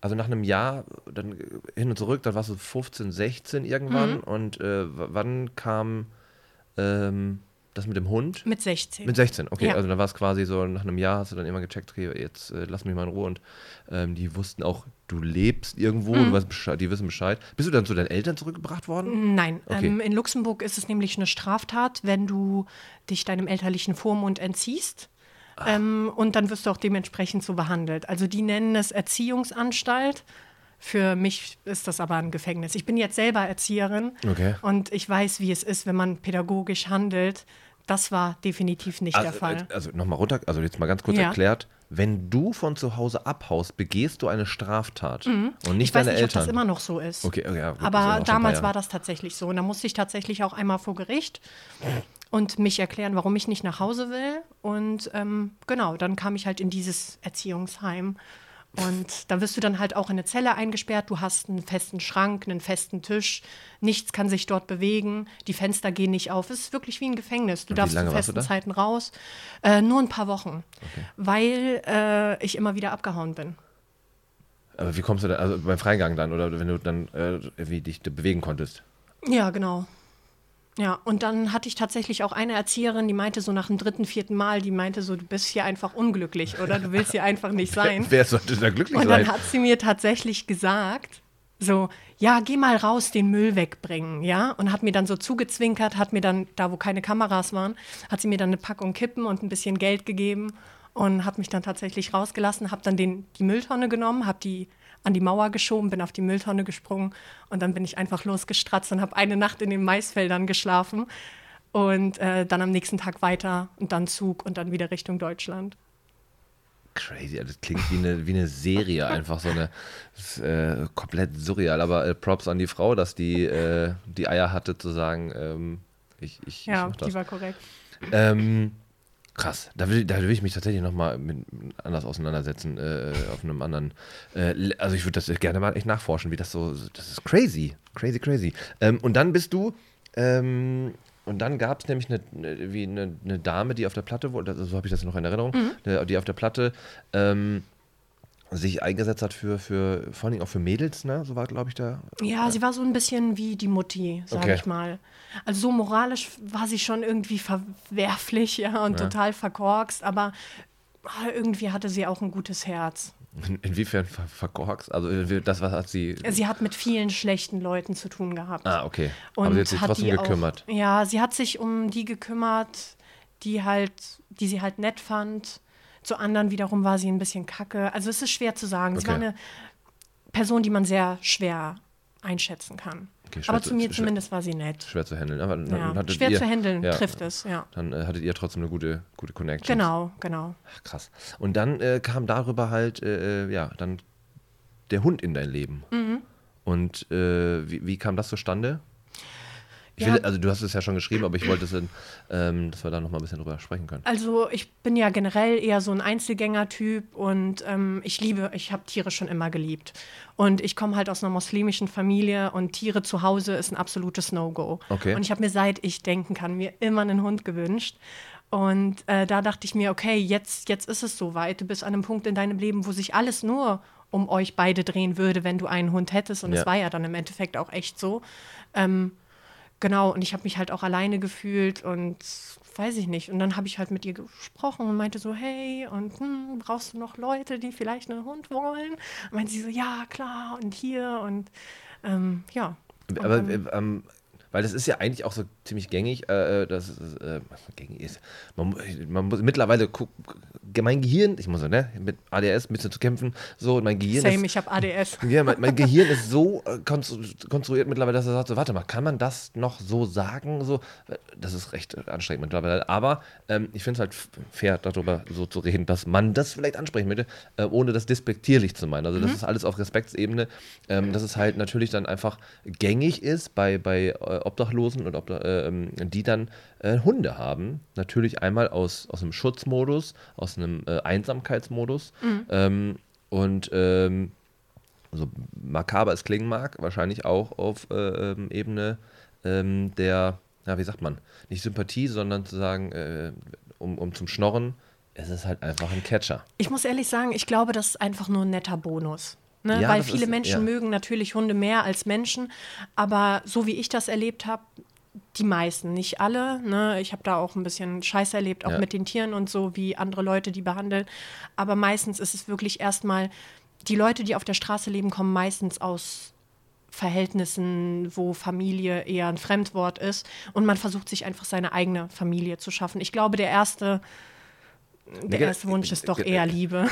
also nach einem Jahr, dann hin und zurück, dann warst du 15, 16 irgendwann Mhm. und äh, wann kam ähm, das mit dem Hund? Mit 16. Mit 16, okay. Ja. Also dann war es quasi so, nach einem Jahr hast du dann immer gecheckt, okay, jetzt äh, lass mich mal in Ruhe. Und ähm, die wussten auch, du lebst irgendwo, Mhm. du weißt Bescheid, die wissen Bescheid. Bist du dann zu deinen Eltern zurückgebracht worden? Nein, Okay. ähm, in Luxemburg ist es nämlich eine Straftat, wenn du dich deinem elterlichen Vormund entziehst. Ähm, und dann wirst du auch dementsprechend so behandelt. Also die nennen es Erziehungsanstalt. Für mich ist das aber ein Gefängnis. Ich bin jetzt selber Erzieherin Okay. und ich weiß, wie es ist, wenn man pädagogisch handelt, Das war definitiv nicht also, der Fall. Also nochmal runter, also jetzt mal ganz kurz Ja. erklärt, wenn du von zu Hause abhaust, begehst du eine Straftat und nicht Mhm. ich weiß deine nicht, Eltern. ob das immer noch so ist. Okay, okay, ja, gut, Aber damals war das tatsächlich so. Und da musste ich tatsächlich auch einmal vor Gericht und mich erklären, warum ich nicht nach Hause will. Und ähm, genau, dann kam ich halt in dieses Erziehungsheim. Und da wirst du dann halt auch in eine Zelle eingesperrt. Du hast einen festen Schrank, einen festen Tisch. Nichts kann sich dort bewegen. Die Fenster gehen nicht auf. Es ist wirklich wie ein Gefängnis. Du darfst zu festen? Zeiten raus. Äh, nur ein paar Wochen, weil äh, ich immer wieder abgehauen bin. Aber wie kommst du da, also beim Freigang dann oder wenn du dann äh, wie dich bewegen konntest? Ja, genau. Ja, und dann hatte ich tatsächlich auch eine Erzieherin, die meinte so nach dem dritten, vierten Mal, die meinte so, du bist hier einfach unglücklich oder du willst hier einfach nicht sein. Wer sollte da glücklich Und sein? dann hat sie mir tatsächlich gesagt, so, ja, geh mal raus, den Müll wegbringen, ja? Und hat mir dann so zugezwinkert, hat mir dann, da wo keine Kameras waren, hat sie mir dann eine Packung Kippen und ein bisschen Geld gegeben und hat mich dann tatsächlich rausgelassen, habe dann den, die Mülltonne genommen, habe die an die Mauer geschoben, bin auf die Mülltonne gesprungen und dann bin ich einfach losgestratzt und habe eine Nacht in den Maisfeldern geschlafen und äh, dann am nächsten Tag weiter und dann Zug und dann wieder Richtung Deutschland. Crazy, das klingt wie eine, wie eine Serie, einfach so eine ist, äh, komplett surreal. Aber äh, Props an die Frau, dass die äh, die Eier hatte zu sagen, ähm, ich, ich, Ja, ich mach das. die war korrekt. Ähm, krass, da will, da will ich mich tatsächlich nochmal anders auseinandersetzen, äh, auf einem anderen. Äh, also ich würde das gerne mal echt nachforschen, wie das so. Das ist crazy, crazy, crazy. Ähm, und dann bist du. Ähm, und dann gab es nämlich eine, wie eine, eine Dame, die auf der Platte, wurde, so habe ich das noch in Erinnerung, Mhm. eine, die auf der Platte ähm, sich eingesetzt hat für, für, vor allem auch für Mädels, ne? So war, glaube ich, da. Ja, sie war so ein bisschen wie die Mutti, sag Okay. ich mal. Also so moralisch war sie schon irgendwie verwerflich, ja, und Ja. total verkorkst, aber ah, irgendwie hatte sie auch ein gutes Herz. In, inwiefern ver verkorkst? Also äh, das, was hat sie. Sie hat mit vielen schlechten Leuten zu tun gehabt. Ah, okay. Und Aber sie hat sich trotzdem die gekümmert. Auch, ja, sie hat sich um die gekümmert, die halt, die sie halt nett fand. Zu anderen wiederum war sie ein bisschen kacke. Also es ist schwer zu sagen. Sie war Okay. eine Person, die man sehr schwer einschätzen kann. Okay, Aber zu- zu mir schwer- zumindest war sie nett. schwer zu handeln. Aber Ja. Schwer ihr, zu handeln ja, trifft es, ja. Dann äh, hattet ihr trotzdem eine gute, gute Connection. Genau, genau. Ach, krass. Und dann äh, kam darüber halt, äh, äh, ja, dann der Hund in dein Leben. Mhm. Und äh, wie, wie kam das zustande? Ja. will, also du hast es ja schon geschrieben, aber ich wollte, es in, ähm, dass wir da noch mal ein bisschen drüber sprechen können. Also ich bin ja generell eher so ein Einzelgänger-Typ und ähm, ich liebe, ich habe Tiere schon immer geliebt. Und ich komme halt aus einer muslimischen Familie und Tiere zu Hause ist ein absolutes No-Go. Okay. Und ich habe mir, seit ich denken kann, mir immer einen Hund gewünscht. Und äh, da dachte ich mir, okay, jetzt, jetzt ist es soweit. Du bist an einem Punkt in deinem Leben, wo sich alles nur um euch beide drehen würde, wenn du einen Hund hättest. Und es Ja. war ja dann im Endeffekt auch echt so. Ähm, Genau, und ich habe mich halt auch alleine gefühlt und weiß ich nicht. Und dann habe ich halt mit ihr gesprochen und meinte so, hey, und hm, brauchst du noch Leute, die vielleicht einen Hund wollen? Und meinte sie so, ja, klar, und hier und ähm, ja. Und Aber äh, ähm, weil das ist ja eigentlich auch so ziemlich gängig, äh, dass es äh, gängig ist. Man, man muss mittlerweile guck, mein Gehirn, ich muss so, ne, mit ADS ein bisschen zu kämpfen, so, und mein Gehirn Same, ist, ich habe ADS. Ja, mein, mein Gehirn ist so äh, konstru- konstruiert mittlerweile, dass er sagt, so, warte mal, kann man das noch so sagen? So, das ist recht äh, anstrengend mittlerweile. Aber ähm, ich finde es halt fair, darüber so zu reden, dass man das vielleicht ansprechen möchte, äh, ohne das despektierlich zu meinen. Also das ist alles auf Respektsebene, ähm, dass es halt natürlich dann einfach gängig ist bei, bei äh, Obdachlosen und Obdach, äh, ähm, die dann äh, Hunde haben. Natürlich einmal aus, aus einem Schutzmodus, aus einem äh, Einsamkeitsmodus. Ähm, und ähm, so makaber es klingen mag, wahrscheinlich auch auf äh, ähm, Ebene ähm, der, ja, wie sagt man, nicht Sympathie, sondern zu sagen, um, um zum Schnorren, es ist halt einfach ein Catcher. Ich muss ehrlich sagen, ich glaube, das ist einfach nur ein netter Bonus. Ne? Ja, Weil viele ist- Menschen ja. mögen natürlich Hunde mehr als Menschen, aber so wie ich das erlebt habe, die meisten, nicht alle. Ne? Ich habe da auch ein bisschen Scheiß erlebt, auch Ja. mit den Tieren und so, wie andere Leute die behandeln. Aber meistens ist es wirklich erstmal, die Leute, die auf der Straße leben, kommen meistens aus Verhältnissen, wo Familie eher ein Fremdwort ist und man versucht sich einfach seine eigene Familie zu schaffen. Ich glaube, der erste, der erste Wunsch ist doch eher Liebe.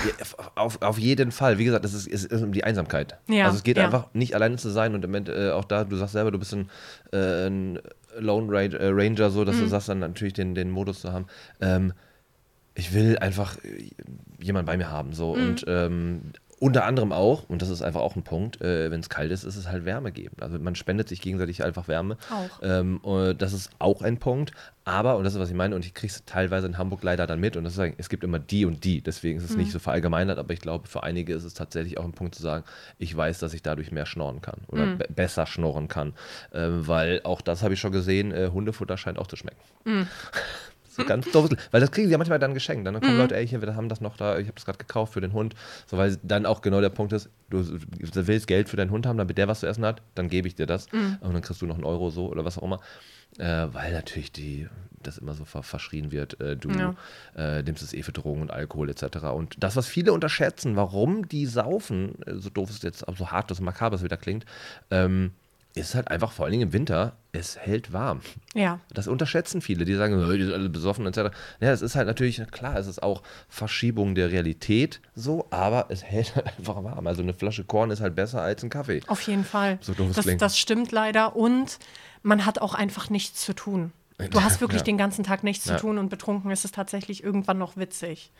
Auf, auf jeden Fall. Wie gesagt, es ist, es ist um die Einsamkeit. Ja, also es geht ja. einfach nicht alleine zu sein und im Ende, äh, auch da, du sagst selber, du bist ein, äh, ein Lone äh, Ranger, so, dass mhm. du sagst, dann natürlich den, den Modus zu haben. Ähm, ich will einfach äh, jemanden bei mir haben. So. Mhm. Und ähm, unter anderem auch, und das ist einfach auch ein Punkt, äh, wenn es kalt ist, ist es halt Wärme geben. Also man spendet sich gegenseitig einfach Wärme. Auch. Ähm, das ist auch ein Punkt. Aber, und das ist, was ich meine, und ich kriege es teilweise in Hamburg leider dann mit, und das ist, es gibt immer die und die, deswegen ist es mhm. nicht so verallgemeinert, aber ich glaube, für einige ist es tatsächlich auch ein Punkt zu sagen, ich weiß, dass ich dadurch mehr schnorren kann oder mhm. besser schnorren kann. Ähm, weil auch das habe ich schon gesehen, äh, Hundefutter scheint auch zu schmecken. Mhm. So ganz doof. Weil das kriegen sie ja manchmal dann geschenkt. Dann kommen mhm. Leute, ey, hier, wir haben das noch da, ich habe das gerade gekauft für den Hund. So, weil dann auch genau der Punkt ist, du, willst Geld für deinen Hund haben, damit der was zu essen hat, dann gebe ich dir das. Mhm. Und dann kriegst du noch einen Euro so oder was auch immer. Äh, weil natürlich die, das immer so ver verschrien wird, äh, du ja. äh, nimmst es eh für Drogen und Alkohol etc. Und das, was viele unterschätzen, warum die saufen, äh, so doof es jetzt, so hart das makaber wieder klingt, ähm, ist halt einfach vor allen Dingen im Winter, es hält warm. Ja. Das unterschätzen viele, die sagen, die sind alle besoffen etc. Ja, es ist halt natürlich, klar, es ist auch Verschiebung der Realität so, aber es hält halt einfach warm. Also eine Flasche Korn ist halt besser als ein Kaffee. Auf jeden Fall. So doof das, das stimmt leider und man hat auch einfach nichts zu tun. Du hast wirklich ja. den ganzen Tag nichts ja. zu tun und betrunken ist es tatsächlich irgendwann noch witzig.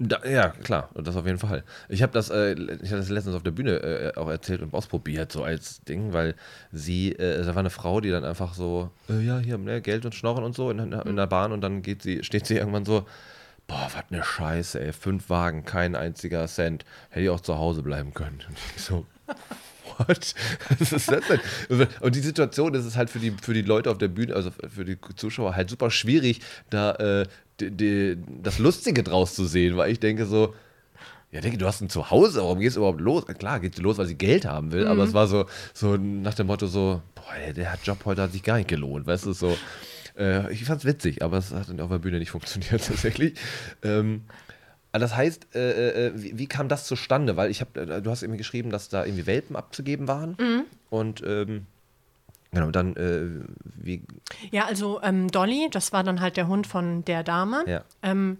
Da, ja, klar, das auf jeden Fall. Ich habe das, äh, ich das letztens auf der Bühne äh, auch erzählt und ausprobiert, so als Ding, weil sie, äh, da war eine Frau, die dann einfach so, äh, ja, hier, ne, Geld und Schnorren und so in, in, in, der Bahn und dann geht sie, steht sie irgendwann so, boah, was eine Scheiße, ey, fünf Wagen, kein einziger Cent, hätte ich auch zu Hause bleiben können. Und ich so, what? Was ist das denn? Und die Situation ist es halt für die, für die Leute auf der Bühne, also für die Zuschauer halt super schwierig, da äh, die, die, das Lustige draus zu sehen, weil ich denke so, ja, denke, du hast ein Zuhause, warum gehst du überhaupt los? Klar, geht sie los, weil sie Geld haben will, mhm. aber es war so, so nach dem Motto so, boah, der Job heute hat sich gar nicht gelohnt, weißt du, so. Äh, ich fand's witzig, aber es hat auf der Bühne nicht funktioniert tatsächlich. Ähm, das heißt, äh, äh, äh, wie, wie, kam das zustande? Weil ich habe, äh, du hast irgendwie geschrieben, dass da irgendwie Welpen abzugeben waren mhm. und ähm, Genau, dann äh, wie. Ja, also ähm, Dolly, das war dann halt der Hund von der Dame. Ja. Ähm,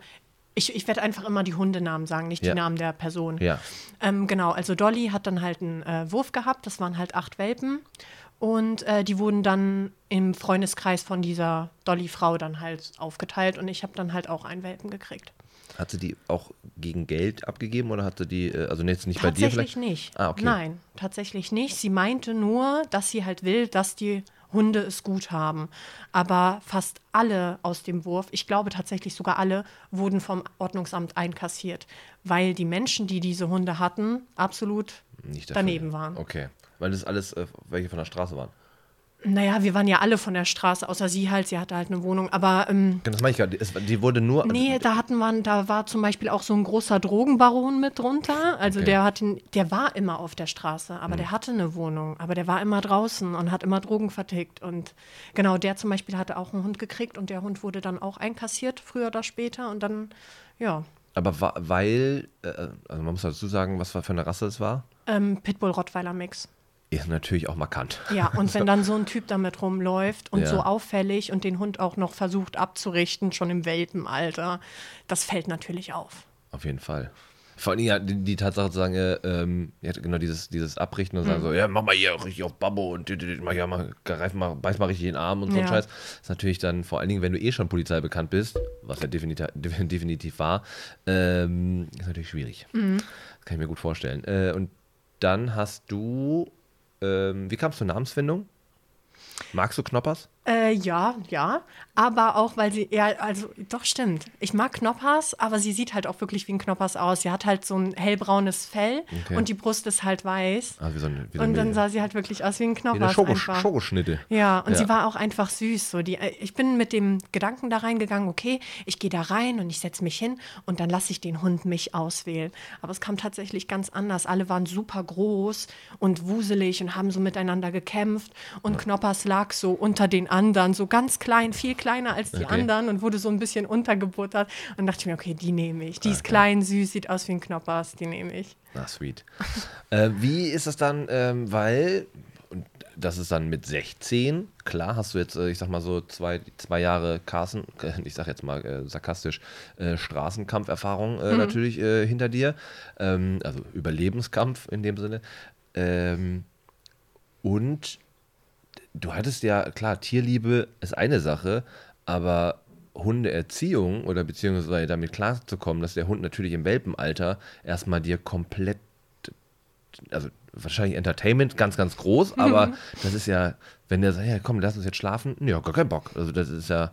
ich, ich werde einfach immer die Hundenamen sagen, nicht ja. die Namen der Person. Ja. Ähm, genau, also Dolly hat dann halt einen äh, Wurf gehabt, das waren halt acht Welpen. Und äh, die wurden dann im Freundeskreis von dieser Dolly-Frau dann halt aufgeteilt und ich habe dann halt auch einen Welpen gekriegt. Hat sie die auch gegen Geld abgegeben oder hatte die, äh, also jetzt nicht bei dir vielleicht? Tatsächlich nicht. Ah, okay. Nein, tatsächlich nicht. Sie meinte nur, dass sie halt will, dass die Hunde es gut haben. Aber fast alle aus dem Wurf, ich glaube tatsächlich sogar alle, wurden vom Ordnungsamt einkassiert, weil die Menschen, die diese Hunde hatten, absolut daneben waren. Okay, weil das alles äh, welche von der Straße waren. Naja, wir waren ja alle von der Straße, außer sie halt, sie hatte halt eine Wohnung, aber. Ähm, das meine ich gerade, die wurde nur. Nee, da hatten wir, da war zum Beispiel auch so ein großer Drogenbaron mit drunter. Also okay. der hat der war immer auf der Straße, aber mhm. der hatte eine Wohnung, aber der war immer draußen und hat immer Drogen vertickt. Und genau, der zum Beispiel hatte auch einen Hund gekriegt und der Hund wurde dann auch einkassiert, früher oder später. Und dann, ja. Aber weil, äh, also man muss dazu sagen, was für eine Rasse es war? Ähm, Pitbull-Rottweiler-Mix ist natürlich auch markant. Ja, und wenn dann so ein Typ damit rumläuft und ja. so auffällig und den Hund auch noch versucht abzurichten, schon im Welpenalter, das fällt natürlich auf. Auf jeden Fall. Vor allem ja, die, die Tatsache zu sagen, äh, ähm, ja, genau dieses, dieses Abrichten und sagen mhm. so, ja, mach mal hier richtig auf Babbo und mach ja mal, greif mal, beiß mal richtig den Arm und so ja. ein Scheiß. ist natürlich dann vor allen Dingen, wenn du eh schon Polizei bekannt bist, was ja definitiv, definitiv war, ähm, ist natürlich schwierig. Mhm. Das kann ich mir gut vorstellen. Äh, und dann hast du ähm, wie kamst du zur Namensfindung? Magst du Knoppers? Äh, ja, ja. Aber auch, weil sie, ja, also doch stimmt. Ich mag Knoppers, aber sie sieht halt auch wirklich wie ein Knoppers aus. Sie hat halt so ein hellbraunes Fell okay. und die Brust ist halt weiß. Ah, wie so ein, wie und dann sah sie halt wirklich aus wie ein Knoppers. Wie eine Schoko Schokoschnitte. Ja, und ja. sie war auch einfach süß. So. Die, äh, ich bin mit dem Gedanken da reingegangen, okay, ich gehe da rein und ich setze mich hin und dann lasse ich den Hund mich auswählen. Aber es kam tatsächlich ganz anders. Alle waren super groß und wuselig und haben so miteinander gekämpft und ja. Knoppers lag so unter den anderen, so ganz klein, viel kleiner als die okay. anderen und wurde so ein bisschen untergebuttert. Und dachte ich mir, okay, die nehme ich. Die okay. ist klein, süß, sieht aus wie ein Knoppers, die nehme ich. Na, sweet. äh, wie ist das dann, ähm, weil, und das ist dann mit 16, klar, hast du jetzt, äh, ich sag mal so, zwei, zwei Jahre Carsten, ich sag jetzt mal äh, sarkastisch, äh, Straßenkampferfahrung äh, mhm. natürlich äh, hinter dir. Ähm, also Überlebenskampf in dem Sinne. Ähm, und du hattest ja, klar, Tierliebe ist eine Sache, aber Hundeerziehung oder beziehungsweise damit klarzukommen, dass der Hund natürlich im Welpenalter erstmal dir komplett, also wahrscheinlich Entertainment ganz, ganz groß, aber das ist ja, wenn der sagt, ja komm, lass uns jetzt schlafen, ja, gar keinen Bock. Also das ist ja,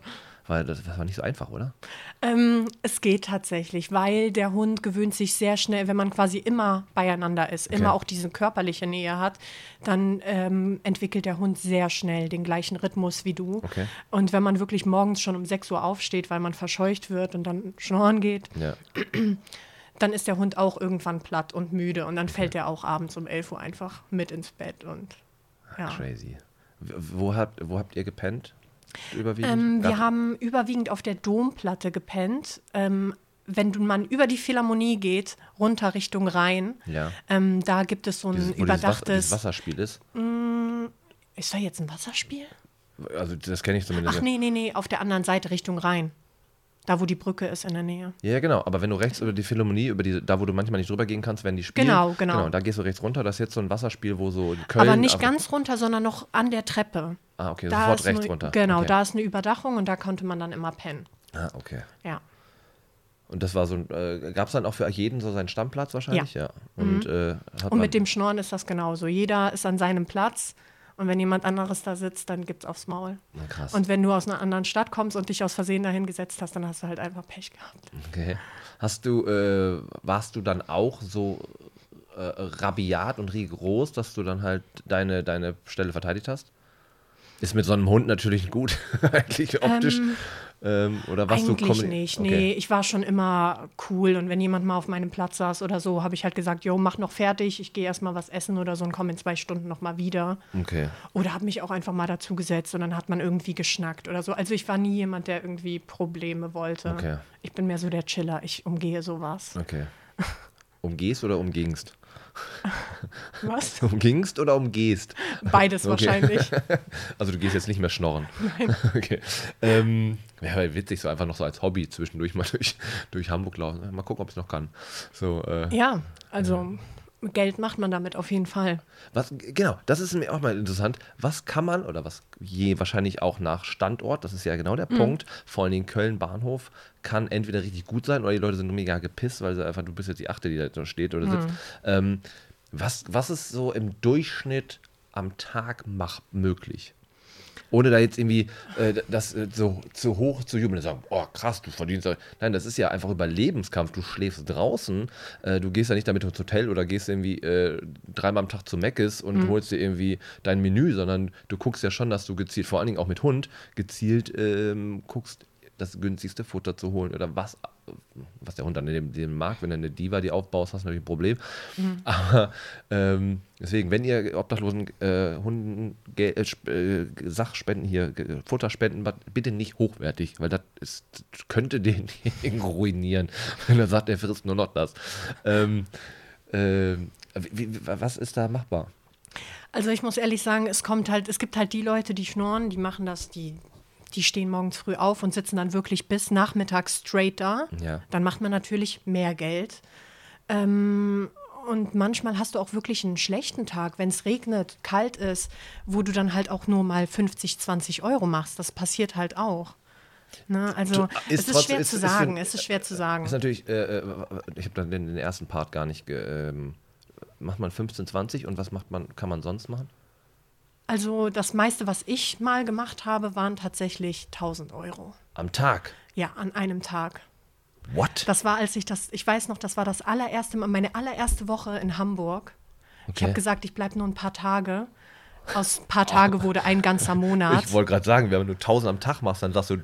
weil das, das war nicht so einfach, oder? Ähm, es geht tatsächlich, weil der Hund gewöhnt sich sehr schnell, wenn man quasi immer beieinander ist, Okay. immer auch diese körperliche Nähe hat, dann ähm, entwickelt der Hund sehr schnell den gleichen Rhythmus wie du. Okay. Und wenn man wirklich morgens schon um 6 Uhr aufsteht, weil man verscheucht wird und dann schnorren geht, Ja. dann ist der Hund auch irgendwann platt und müde und dann fällt er auch abends um 11 Uhr einfach mit ins Bett und ja. Crazy. Wo habt, wo habt ihr gepennt? Überwiegend? Ähm, wir Gab- haben überwiegend auf der Domplatte gepennt. Ähm, wenn man über die Philharmonie geht, runter Richtung Rhein, Ja. ähm, da gibt es so ein dieses, überdachtes. dieses Wasserspiel ist. ist da jetzt ein Wasserspiel? Also das kenne ich zumindest. Ach nee, nee, nee, auf der anderen Seite Richtung Rhein. Da, wo die Brücke ist in der Nähe. Ja, ja, genau. Aber wenn du rechts über die Philharmonie, über die, da wo du manchmal nicht drüber gehen kannst, wenn die spielen. Genau, genau. Genau, da gehst du rechts runter. Das ist jetzt so ein Wasserspiel, wo so Köln. Aber nicht ganz runter, sondern noch an der Treppe. Ah, okay, Da sofort rechts eine, runter. Genau, okay. da ist eine Überdachung und da konnte man dann immer pennen. Ah, okay. Ja. Und das war so ein, äh, gab es dann auch für jeden so seinen Stammplatz wahrscheinlich? Ja. Und, äh, hat Und mit dem Schnorren ist das genauso. Jeder ist an seinem Platz und wenn jemand anderes da sitzt, dann gibt's aufs Maul. Na, krass. Und wenn du aus einer anderen Stadt kommst und dich aus Versehen dahin gesetzt hast, dann hast du halt einfach Pech gehabt. okay. Hast du, äh, warst du dann auch so äh, rabiat und rigoros, dass du dann halt deine, deine Stelle verteidigt hast? Ist mit so einem Hund natürlich gut, eigentlich optisch. Ähm, oder was du Eigentlich nicht. Okay. Nee, ich war schon immer cool und wenn jemand mal auf meinem Platz saß oder so, habe ich halt gesagt, jo, mach noch fertig, ich gehe erstmal was essen oder so und komme in zwei Stunden noch mal wieder. Okay. Oder habe mich auch einfach mal dazu gesetzt und dann hat man irgendwie geschnackt oder so. Also ich war nie jemand, der irgendwie Probleme wollte. Okay. Ich bin mehr so der Chiller, ich umgehe sowas. Okay. Umgehst oder umgingst? Was? Umgingst oder umgehst? Beides Okay. wahrscheinlich. Also du gehst jetzt nicht mehr schnorren. Nein. Okay. Ähm, Wäre witzig, so einfach noch so als Hobby zwischendurch mal durch, durch Hamburg laufen. Mal gucken, ob ich es noch kann. So, äh, Ja, also Geld macht man damit auf jeden Fall. was, genau, das ist mir auch mal interessant. Was kann man, oder was je wahrscheinlich auch nach Standort, das ist ja genau der Punkt, vor allen Dingen Köln Bahnhof, kann entweder richtig gut sein oder die Leute sind mega gepisst, weil sie einfach, du bist jetzt die Achte, die da steht oder sitzt. Ähm, was, was ist so im Durchschnitt am Tag mach, möglich? Ohne da jetzt irgendwie äh, das äh, so zu hoch zu jubeln und sagen, oh krass, du verdienst. da-" Nein, das ist ja einfach Überlebenskampf. Du schläfst draußen, äh, du gehst ja nicht damit ins Hotel oder gehst irgendwie äh, dreimal am Tag zu Meckes und holst dir irgendwie dein Menü, sondern du guckst ja schon, dass du gezielt, vor allen Dingen auch mit Hund, gezielt ähm, guckst, das günstigste Futter zu holen oder was, was der Hund dann in dem, mag. Wenn du eine Diva die aufbaust, hast du natürlich ein Problem. Aber ähm, deswegen, wenn ihr Obdachlosen äh, Hunden äh, äh, Sachspenden hier, Futterspenden, but bitte nicht hochwertig, weil das ist, könnte den ruinieren, wenn er sagt, er frisst nur noch das. Ähm, wie, wie, was ist da machbar? Also ich muss ehrlich sagen, es kommt halt, es gibt halt die Leute, die schnorren, die machen das, die, die stehen morgens früh auf und sitzen dann wirklich bis nachmittags straight da. Ja. Dann macht man natürlich mehr Geld. Ähm, und manchmal hast du auch wirklich einen schlechten Tag, wenn es regnet, kalt ist, wo du dann halt auch nur mal 50, 20 Euro machst. Das passiert halt auch. Ne? Also Ist es ist trotz- schwer ist- zu ist sagen, für- es ist schwer zu sagen. Ist natürlich, äh, äh, ich habe dann den, den ersten Part gar nicht. Ge, ähm, macht man 15, 20 und was macht man, kann man sonst machen? Also das meiste, was ich mal gemacht habe, waren tatsächlich 1000 Euro. Am Tag. Ja, an einem Tag. What? Das war, als ich das, ich weiß noch, das war das allererste Mal, meine allererste Woche in Hamburg. Ich Okay. habe gesagt, ich bleibe nur ein paar Tage. Aus ein paar Tage wurde ein ganzer Monat. Ich wollte gerade sagen, wenn du 1000 am Tag machst, dann sagst du,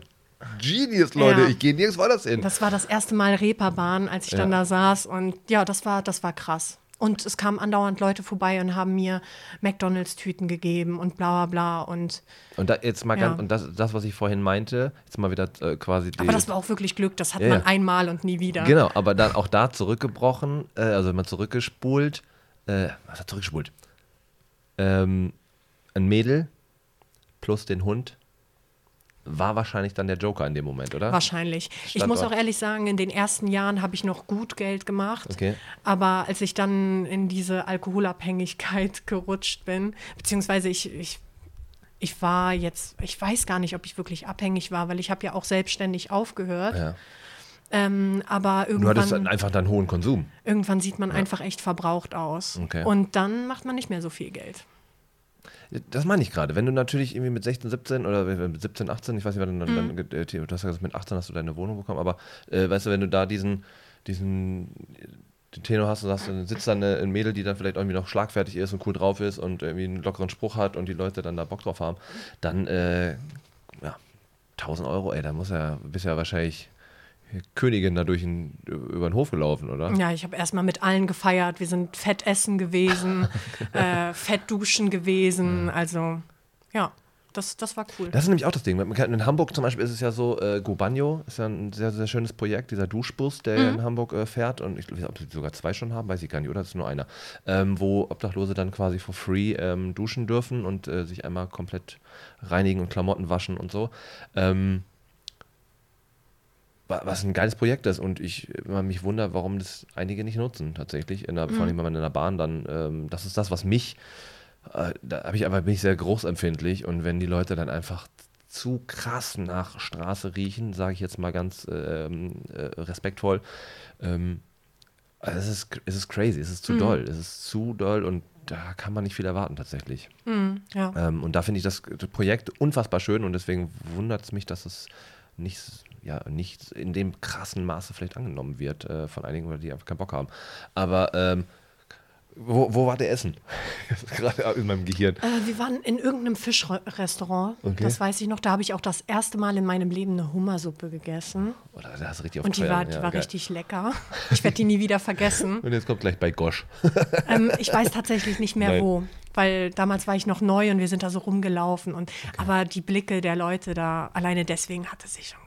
Genius, Leute, Ja. ich gehe nirgends woanders hin. Das war das erste Mal Reeperbahn, als ich dann Ja. da saß. Und ja, das war, das war krass. Und es kamen andauernd Leute vorbei und haben mir McDonalds-Tüten gegeben und bla bla bla. Und, Und da, jetzt mal Ja. ganz, und das, das, was ich vorhin meinte, jetzt mal wieder äh, quasi die. aber das war auch wirklich Glück, das hat Ja, man einmal und nie wieder. Genau, aber dann auch da zurückgebrochen, äh, also wenn man zurückgespult, äh, was hat zurückgespult? Ähm, ein Mädel plus den Hund war wahrscheinlich dann der Joker in dem Moment, oder? Wahrscheinlich. Ich muss Standort. auch ehrlich sagen, in den ersten Jahren habe ich noch gut Geld gemacht. Okay. Aber als ich dann in diese Alkoholabhängigkeit gerutscht bin, beziehungsweise ich, ich, ich war jetzt, ich weiß gar nicht, ob ich wirklich abhängig war, weil ich habe ja auch selbstständig aufgehört. Ja. Ähm, aber Du hattest irgendwann, einfach dann hohen Konsum. irgendwann sieht man einfach echt verbraucht aus. Okay. Und dann macht man nicht mehr so viel Geld. Das meine ich gerade. Wenn du natürlich irgendwie mit 16, 17 oder mit 17, 18, ich weiß nicht, wann du dann, dann äh, du hast ja gesagt, mit 18 hast du deine Wohnung bekommen, aber äh, weißt du, wenn du da diesen, diesen den Tenor hast und sagst, dann sitzt da eine, ein Mädel, die dann vielleicht irgendwie noch schlagfertig ist und cool drauf ist und irgendwie einen lockeren Spruch hat und die Leute dann da Bock drauf haben, dann, äh, ja, 1000 Euro, ey, da muss ja, bist ja wahrscheinlich Königin da durch den, über den Hof gelaufen, oder? Ja, ich habe erstmal mit allen gefeiert. Wir sind fett essen gewesen, äh, fett duschen gewesen. Also, ja, das, das war cool. Das ist nämlich auch das Ding. In Hamburg zum Beispiel ist es ja so, äh, Gobagno ist ja ein sehr, sehr schönes Projekt, dieser Duschbus, der Mhm. in Hamburg äh, fährt. Und ich glaube, ob sie sogar zwei schon haben, weiß ich gar nicht, oder? Das ist nur einer. Ähm, wo Obdachlose dann quasi for free ähm, duschen dürfen und äh, sich einmal komplett reinigen und Klamotten waschen und so. Ähm, was ein geiles Projekt ist und ich mich wundere, warum das einige nicht nutzen tatsächlich. In der, Vor allem, wenn man in der Bahn dann, ähm, das ist das, was mich, äh, da habe ich einfach, bin ich sehr großempfindlich und wenn die Leute dann einfach zu krass nach Straße riechen, sage ich jetzt mal ganz ähm, äh, respektvoll, ähm, also es ist, es ist crazy, es ist zu doll, es ist zu doll und da kann man nicht viel erwarten tatsächlich. Mhm, ja. Ähm, und da finde ich das Projekt unfassbar schön und deswegen wundert es mich, dass es nicht, ja, nicht in dem krassen Maße vielleicht angenommen wird äh, von einigen, oder die einfach keinen Bock haben. Aber ähm, wo, wo war der Essen? Gerade in meinem Gehirn. Äh, wir waren in irgendeinem Fischrestaurant. Okay. Das weiß ich noch. Da habe ich auch das erste Mal in meinem Leben eine Hummersuppe gegessen. Oder da hast du richtig auf Und die Feuer. war, die Ja, war geil. richtig lecker. Ich werde die nie wieder vergessen. Und jetzt kommt gleich bei Gosch. ähm, ich weiß tatsächlich nicht mehr Nein. wo. Weil damals war ich noch neu und wir sind da so rumgelaufen. Und, Aber die Blicke der Leute da, alleine deswegen hat es sich schon.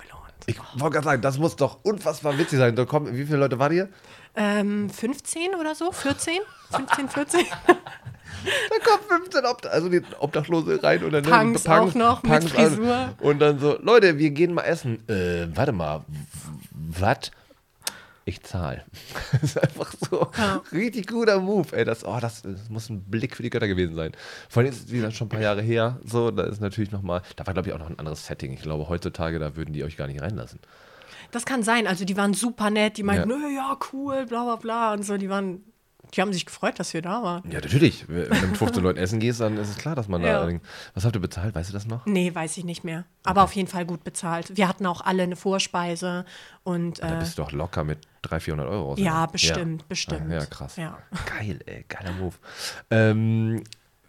Ich wollte gerade sagen, das muss doch unfassbar witzig sein. Da kommen, wie viele Leute wart ihr? Ähm, 15 oder so? 14? 15, 14? Da kommen 15 Obd also die Obdachlose rein und dann ne, Punks auch noch mit alles. Frisur. Und dann so, Leute, wir gehen mal essen. Äh, warte mal, was? Ich zahl. Das ist einfach so Ja. richtig guter Move. Ey, das, oh, das, das muss ein Blick für die Götter gewesen sein. Vor allem ist es, schon ein paar Jahre her. So, da ist natürlich noch mal, da war glaube ich auch noch ein anderes Setting. Ich glaube, heutzutage, da würden die euch gar nicht reinlassen. Das kann sein. Also die waren super nett. Die meinten, ja. ja, cool, bla bla bla. Und so, die waren, die haben sich gefreut, dass wir da waren. Ja, natürlich. Wenn du mit 15 Leuten essen gehst, dann ist es klar, dass man Ja. da. Was habt ihr bezahlt? Weißt du das noch? Nee, weiß ich nicht mehr. Aber auf jeden Fall gut bezahlt. Wir hatten auch alle eine Vorspeise und Da äh, bist du doch locker mit 300, 400 Euro raus. ja, oder? bestimmt, bestimmt. Ja, krass. Ja. Geil, ey, geiler Move. Ähm,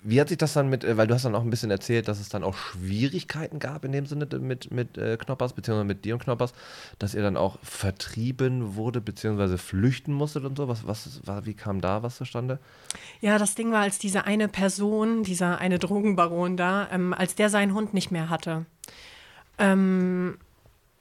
wie hat sich das dann mit, äh, weil du hast dann auch ein bisschen erzählt, dass es dann auch Schwierigkeiten gab in dem Sinne mit, mit äh, Knoppers, beziehungsweise mit dir und Knoppers, dass ihr dann auch vertrieben wurde, beziehungsweise flüchten musstet und so. Was, was war, wie kam da was zustande? Ja, das Ding war, als diese eine Person, dieser eine Drogenbaron da, ähm, als der seinen Hund nicht mehr hatte. Ähm,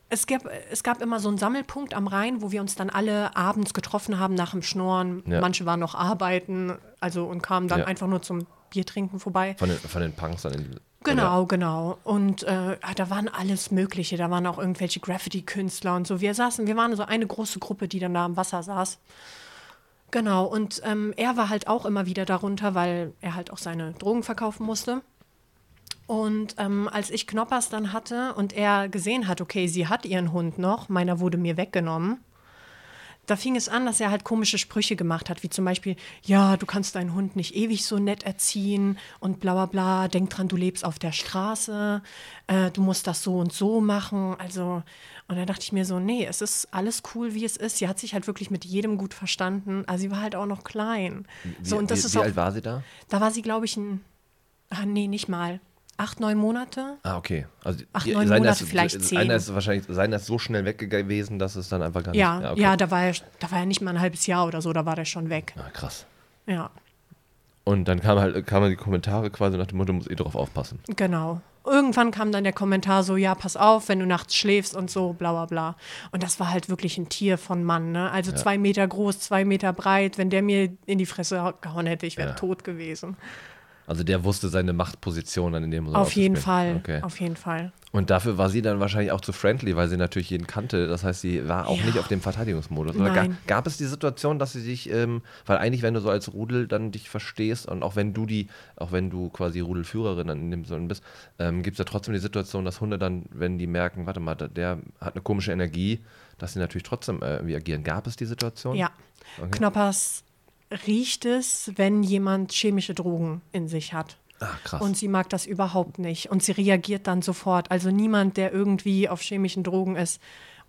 es, gab, es gab immer so einen Sammelpunkt am Rhein, wo wir uns dann alle abends getroffen haben nach dem Schnorren. Ja. Manche waren noch arbeiten, also und kamen dann Ja. einfach nur zum Biertrinken vorbei. Von den, von den Punks dann in Genau, genau. Und äh, da waren alles Mögliche. Da waren auch irgendwelche Graffiti-Künstler und so. Wir saßen, wir waren so eine große Gruppe, die dann da am Wasser saß. Genau, und ähm, er war halt auch immer wieder darunter, weil er halt auch seine Drogen verkaufen musste. Und ähm, als ich Knoppers dann hatte und er gesehen hat, okay, sie hat ihren Hund noch, meiner wurde mir weggenommen, da fing es an, dass er halt komische Sprüche gemacht hat, wie zum Beispiel, ja, du kannst deinen Hund nicht ewig so nett erziehen und bla bla bla, denk dran, du lebst auf der Straße, äh, du musst das so und so machen. Also, und dann dachte ich mir so, nee, es ist alles cool, wie es ist. Sie hat sich halt wirklich mit jedem gut verstanden. Also sie war halt auch noch klein. Wie, so, und das wie, ist wie auch, alt war sie da? da war sie, glaube ich, ein, ah, nee, nicht mal, acht, neun Monate. Ah, okay. Also Acht, neun Monate, ist, vielleicht zehn. Einer ist wahrscheinlich, seiner ist so schnell weg gewesen, dass es dann einfach gar nicht Ja, ja, okay. da, war er, da war er nicht mal ein halbes Jahr oder so, da war der schon weg. Ah, krass. Ja. Und dann kam halt, kamen die Kommentare quasi nach dem Motto, du musst eh drauf aufpassen. Genau. Irgendwann kam dann der Kommentar so, ja, pass auf, wenn du nachts schläfst und so, bla bla bla. Und das war halt wirklich ein Tier von Mann, ne? Also zwei Meter groß, zwei Meter breit. Wenn der mir in die Fresse gehauen hätte, ich wäre Ja. tot gewesen. Also der wusste seine Machtposition dann in dem Moment. Auf jeden Fall, Okay. auf jeden Fall. Und dafür war sie dann wahrscheinlich auch zu friendly, weil sie natürlich jeden kannte. Das heißt, sie war auch Ja. nicht auf dem Verteidigungsmodus. Oder Nein. gab es die Situation, dass sie sich, ähm, weil eigentlich, wenn du so als Rudel dann dich verstehst und auch wenn du die, auch wenn du quasi Rudelführerin dann in dem Sinne bist, ähm, gibt es ja trotzdem die Situation, dass Hunde dann, wenn die merken, warte mal, der hat eine komische Energie, dass sie natürlich trotzdem äh, irgendwie agieren. Gab es die Situation? Ja. Okay. Knoppers riecht es, wenn jemand chemische Drogen in sich hat. Ah, krass. Und sie mag das überhaupt nicht. Und sie reagiert dann sofort. Also niemand, der irgendwie auf chemischen Drogen ist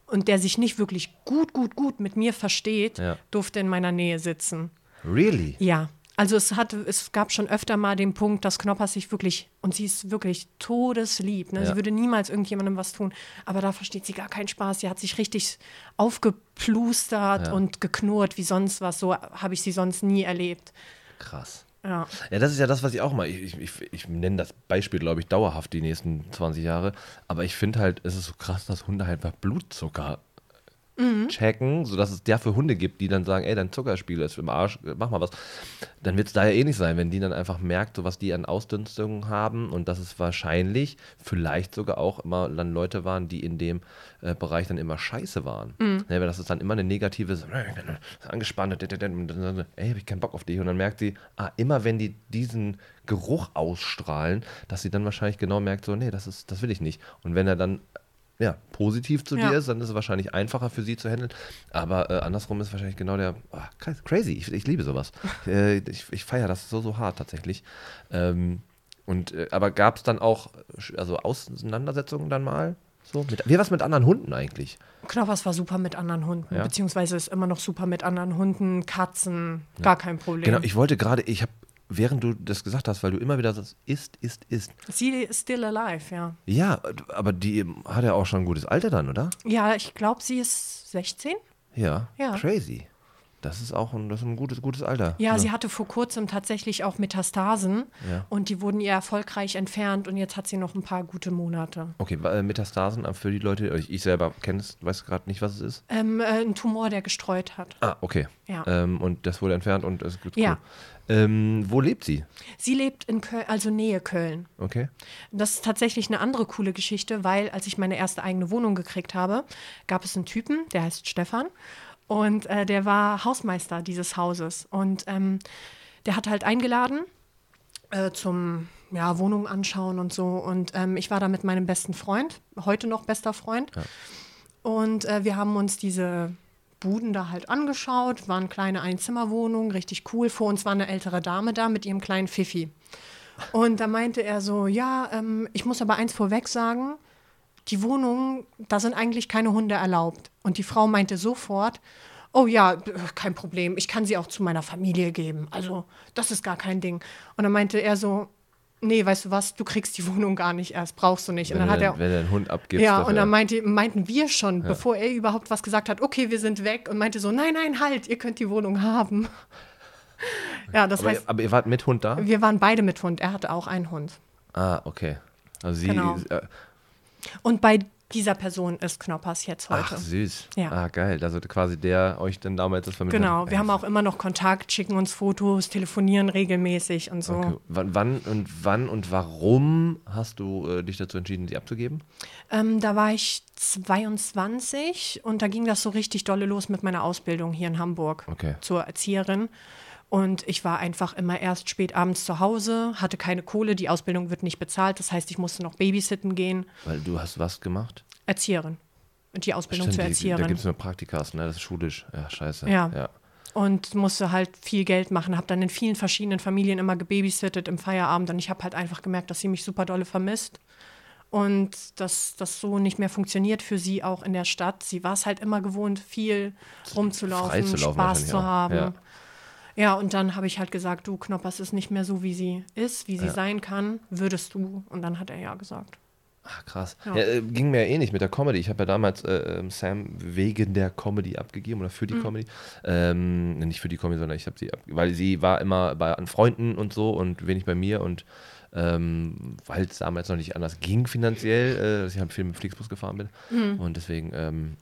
und der sich nicht wirklich gut, gut, gut mit mir versteht, Ja. durfte in meiner Nähe sitzen. really? Ja. Also es hatte, es gab schon öfter mal den Punkt, dass Knoppers sich wirklich, und sie ist wirklich todeslieb, ne? Ja. sie würde niemals irgendjemandem was tun, aber da versteht sie gar keinen Spaß. Sie hat sich richtig aufgeplustert Ja. und geknurrt wie sonst was. So habe ich sie sonst nie erlebt. Krass. Ja. Ja, das ist ja das, was ich auch mal. Ich, ich, ich nenne das Beispiel, glaube ich, dauerhaft die nächsten 20 Jahre. Aber ich finde halt, es ist so krass, dass Hunde halt einfach Blutzucker Mhm. checken, sodass es der für Hunde gibt, die dann sagen, ey, dein Zuckerspiegel ist im Arsch, mach mal was. Dann wird es da ja eh nicht sein, wenn die dann einfach merkt, so was die an Ausdünstungen haben und dass es wahrscheinlich vielleicht sogar auch immer dann Leute waren, die in dem äh, Bereich dann immer scheiße waren. Mhm. Ne, weil das ist dann immer eine negative, so, angespannte, ey, hab ich keinen Bock auf dich. Und dann merkt sie, ah, immer wenn die diesen Geruch ausstrahlen, dass sie dann wahrscheinlich genau merkt, so, nee, das ist, das will ich nicht. Und wenn er dann ja, positiv zu Ja. dir ist, dann ist es wahrscheinlich einfacher für sie zu handeln. Aber äh, andersrum ist wahrscheinlich genau der, krass, crazy, ich, ich liebe sowas. äh, ich ich feiere das so, so hart tatsächlich. Ähm, und, äh, aber gab es dann auch also Auseinandersetzungen dann mal? So, mit, wie was mit anderen Hunden eigentlich? Knoppers war super mit anderen Hunden, Ja. beziehungsweise ist immer noch super mit anderen Hunden, Katzen, gar kein Problem. Genau, ich wollte gerade, ich habe, während du das gesagt hast, weil du immer wieder sagst, ist, ist, ist. Sie ist still alive, ja. Ja, aber die hat ja auch schon ein gutes Alter dann, oder? Ja, ich glaube, sie ist 16. Ja, Ja. crazy. Das ist auch ein, das ist ein gutes, gutes Alter. Ja, sie hatte vor kurzem tatsächlich auch Metastasen Ja. und die wurden ihr erfolgreich entfernt und jetzt hat sie noch ein paar gute Monate. Okay, äh, Metastasen äh, für die Leute, ich, ich selber kenne es, weiß gerade nicht, was es ist. Ähm, äh, ein Tumor, der gestreut hat. Ah, okay. Ja. Ähm, und das wurde entfernt und es gibt Ja. cool. Ähm, wo lebt sie? Sie lebt in Köln, also Nähe Köln. Okay. Das ist tatsächlich eine andere coole Geschichte, weil als ich meine erste eigene Wohnung gekriegt habe, gab es einen Typen, der heißt Stefan und äh, der war Hausmeister dieses Hauses. Und ähm, der hat halt eingeladen äh, zum ja, Wohnung anschauen und so. Und ähm, ich war da mit meinem besten Freund, heute noch bester Freund. Und äh, wir haben uns diese Buden da halt angeschaut, waren kleine Einzimmerwohnungen, richtig cool. Vor uns war eine ältere Dame da mit ihrem kleinen Pfiffi. Und da meinte er so, ja, ähm, ich muss aber eins vorweg sagen, die Wohnung, da sind eigentlich keine Hunde erlaubt. Und die Frau meinte sofort, oh ja, äh, kein Problem, ich kann sie auch zu meiner Familie geben. Also das ist gar kein Ding. Und dann meinte er so, nee, weißt du was, du kriegst die Wohnung gar nicht erst, brauchst du nicht. Und dann du hat er wenn du den Hund abgibst. ja, dafür- und dann meinte, meinten wir schon, bevor er überhaupt was gesagt hat, okay, wir sind weg und meinte so, nein, nein, halt, ihr könnt die Wohnung haben. ja, das aber, heißt, aber ihr wart mit Hund da? wir waren beide mit Hund. Er hatte auch einen Hund. Ah, okay. Also sie. Genau. Und bei dieser Person ist Knoppers jetzt heute. ach, süß. Ja. Ah, geil. Also quasi der euch dann damals das vermittelt Genau, wir haben auch immer noch Kontakt, schicken uns Fotos, telefonieren regelmäßig und so. Okay. Wann, wann und wann und warum hast du äh, dich dazu entschieden, sie abzugeben? Ähm, da war ich 22 und da ging das so richtig dolle los mit meiner Ausbildung hier in Hamburg Okay. zur Erzieherin. Und ich war einfach immer erst spät abends zu Hause, hatte keine Kohle, die Ausbildung wird nicht bezahlt. Das heißt, ich musste noch babysitten gehen. Weil du hast was gemacht? Erzieherin. Und die Ausbildung zur die- da Erzieherin. gibt es nur Praktikas, ne? Das ist schulisch. Ja, scheiße. Ja. ja. und musste halt viel Geld machen. Habe dann in vielen verschiedenen Familien immer gebabysittet im Feierabend und ich habe halt einfach gemerkt, dass sie mich super dolle vermisst und dass das so nicht mehr funktioniert für sie auch in der Stadt. Sie war es halt immer gewohnt, viel rumzulaufen, Spaß zu haben. Ja. Ja. und dann habe ich halt gesagt, du Knoppers ist nicht mehr so, wie sie ist, wie sie sein kann. Würdest du? Und dann hat er ja gesagt. Ach, krass. Ja. Ja. äh, ging mir ja ähnlich mit der Comedy. Ich habe ja damals äh, ähm, Sam wegen der Comedy abgegeben oder Mhm. für die Comedy. Ähm, nicht für die Comedy, sondern ich habe sie abgegeben, weil sie war immer bei an Freunden und so und wenig bei mir und ähm, weil es damals noch nicht anders ging finanziell, äh, dass ich halt viel mit Flixbus gefahren bin. Mhm. Und deswegen ähm,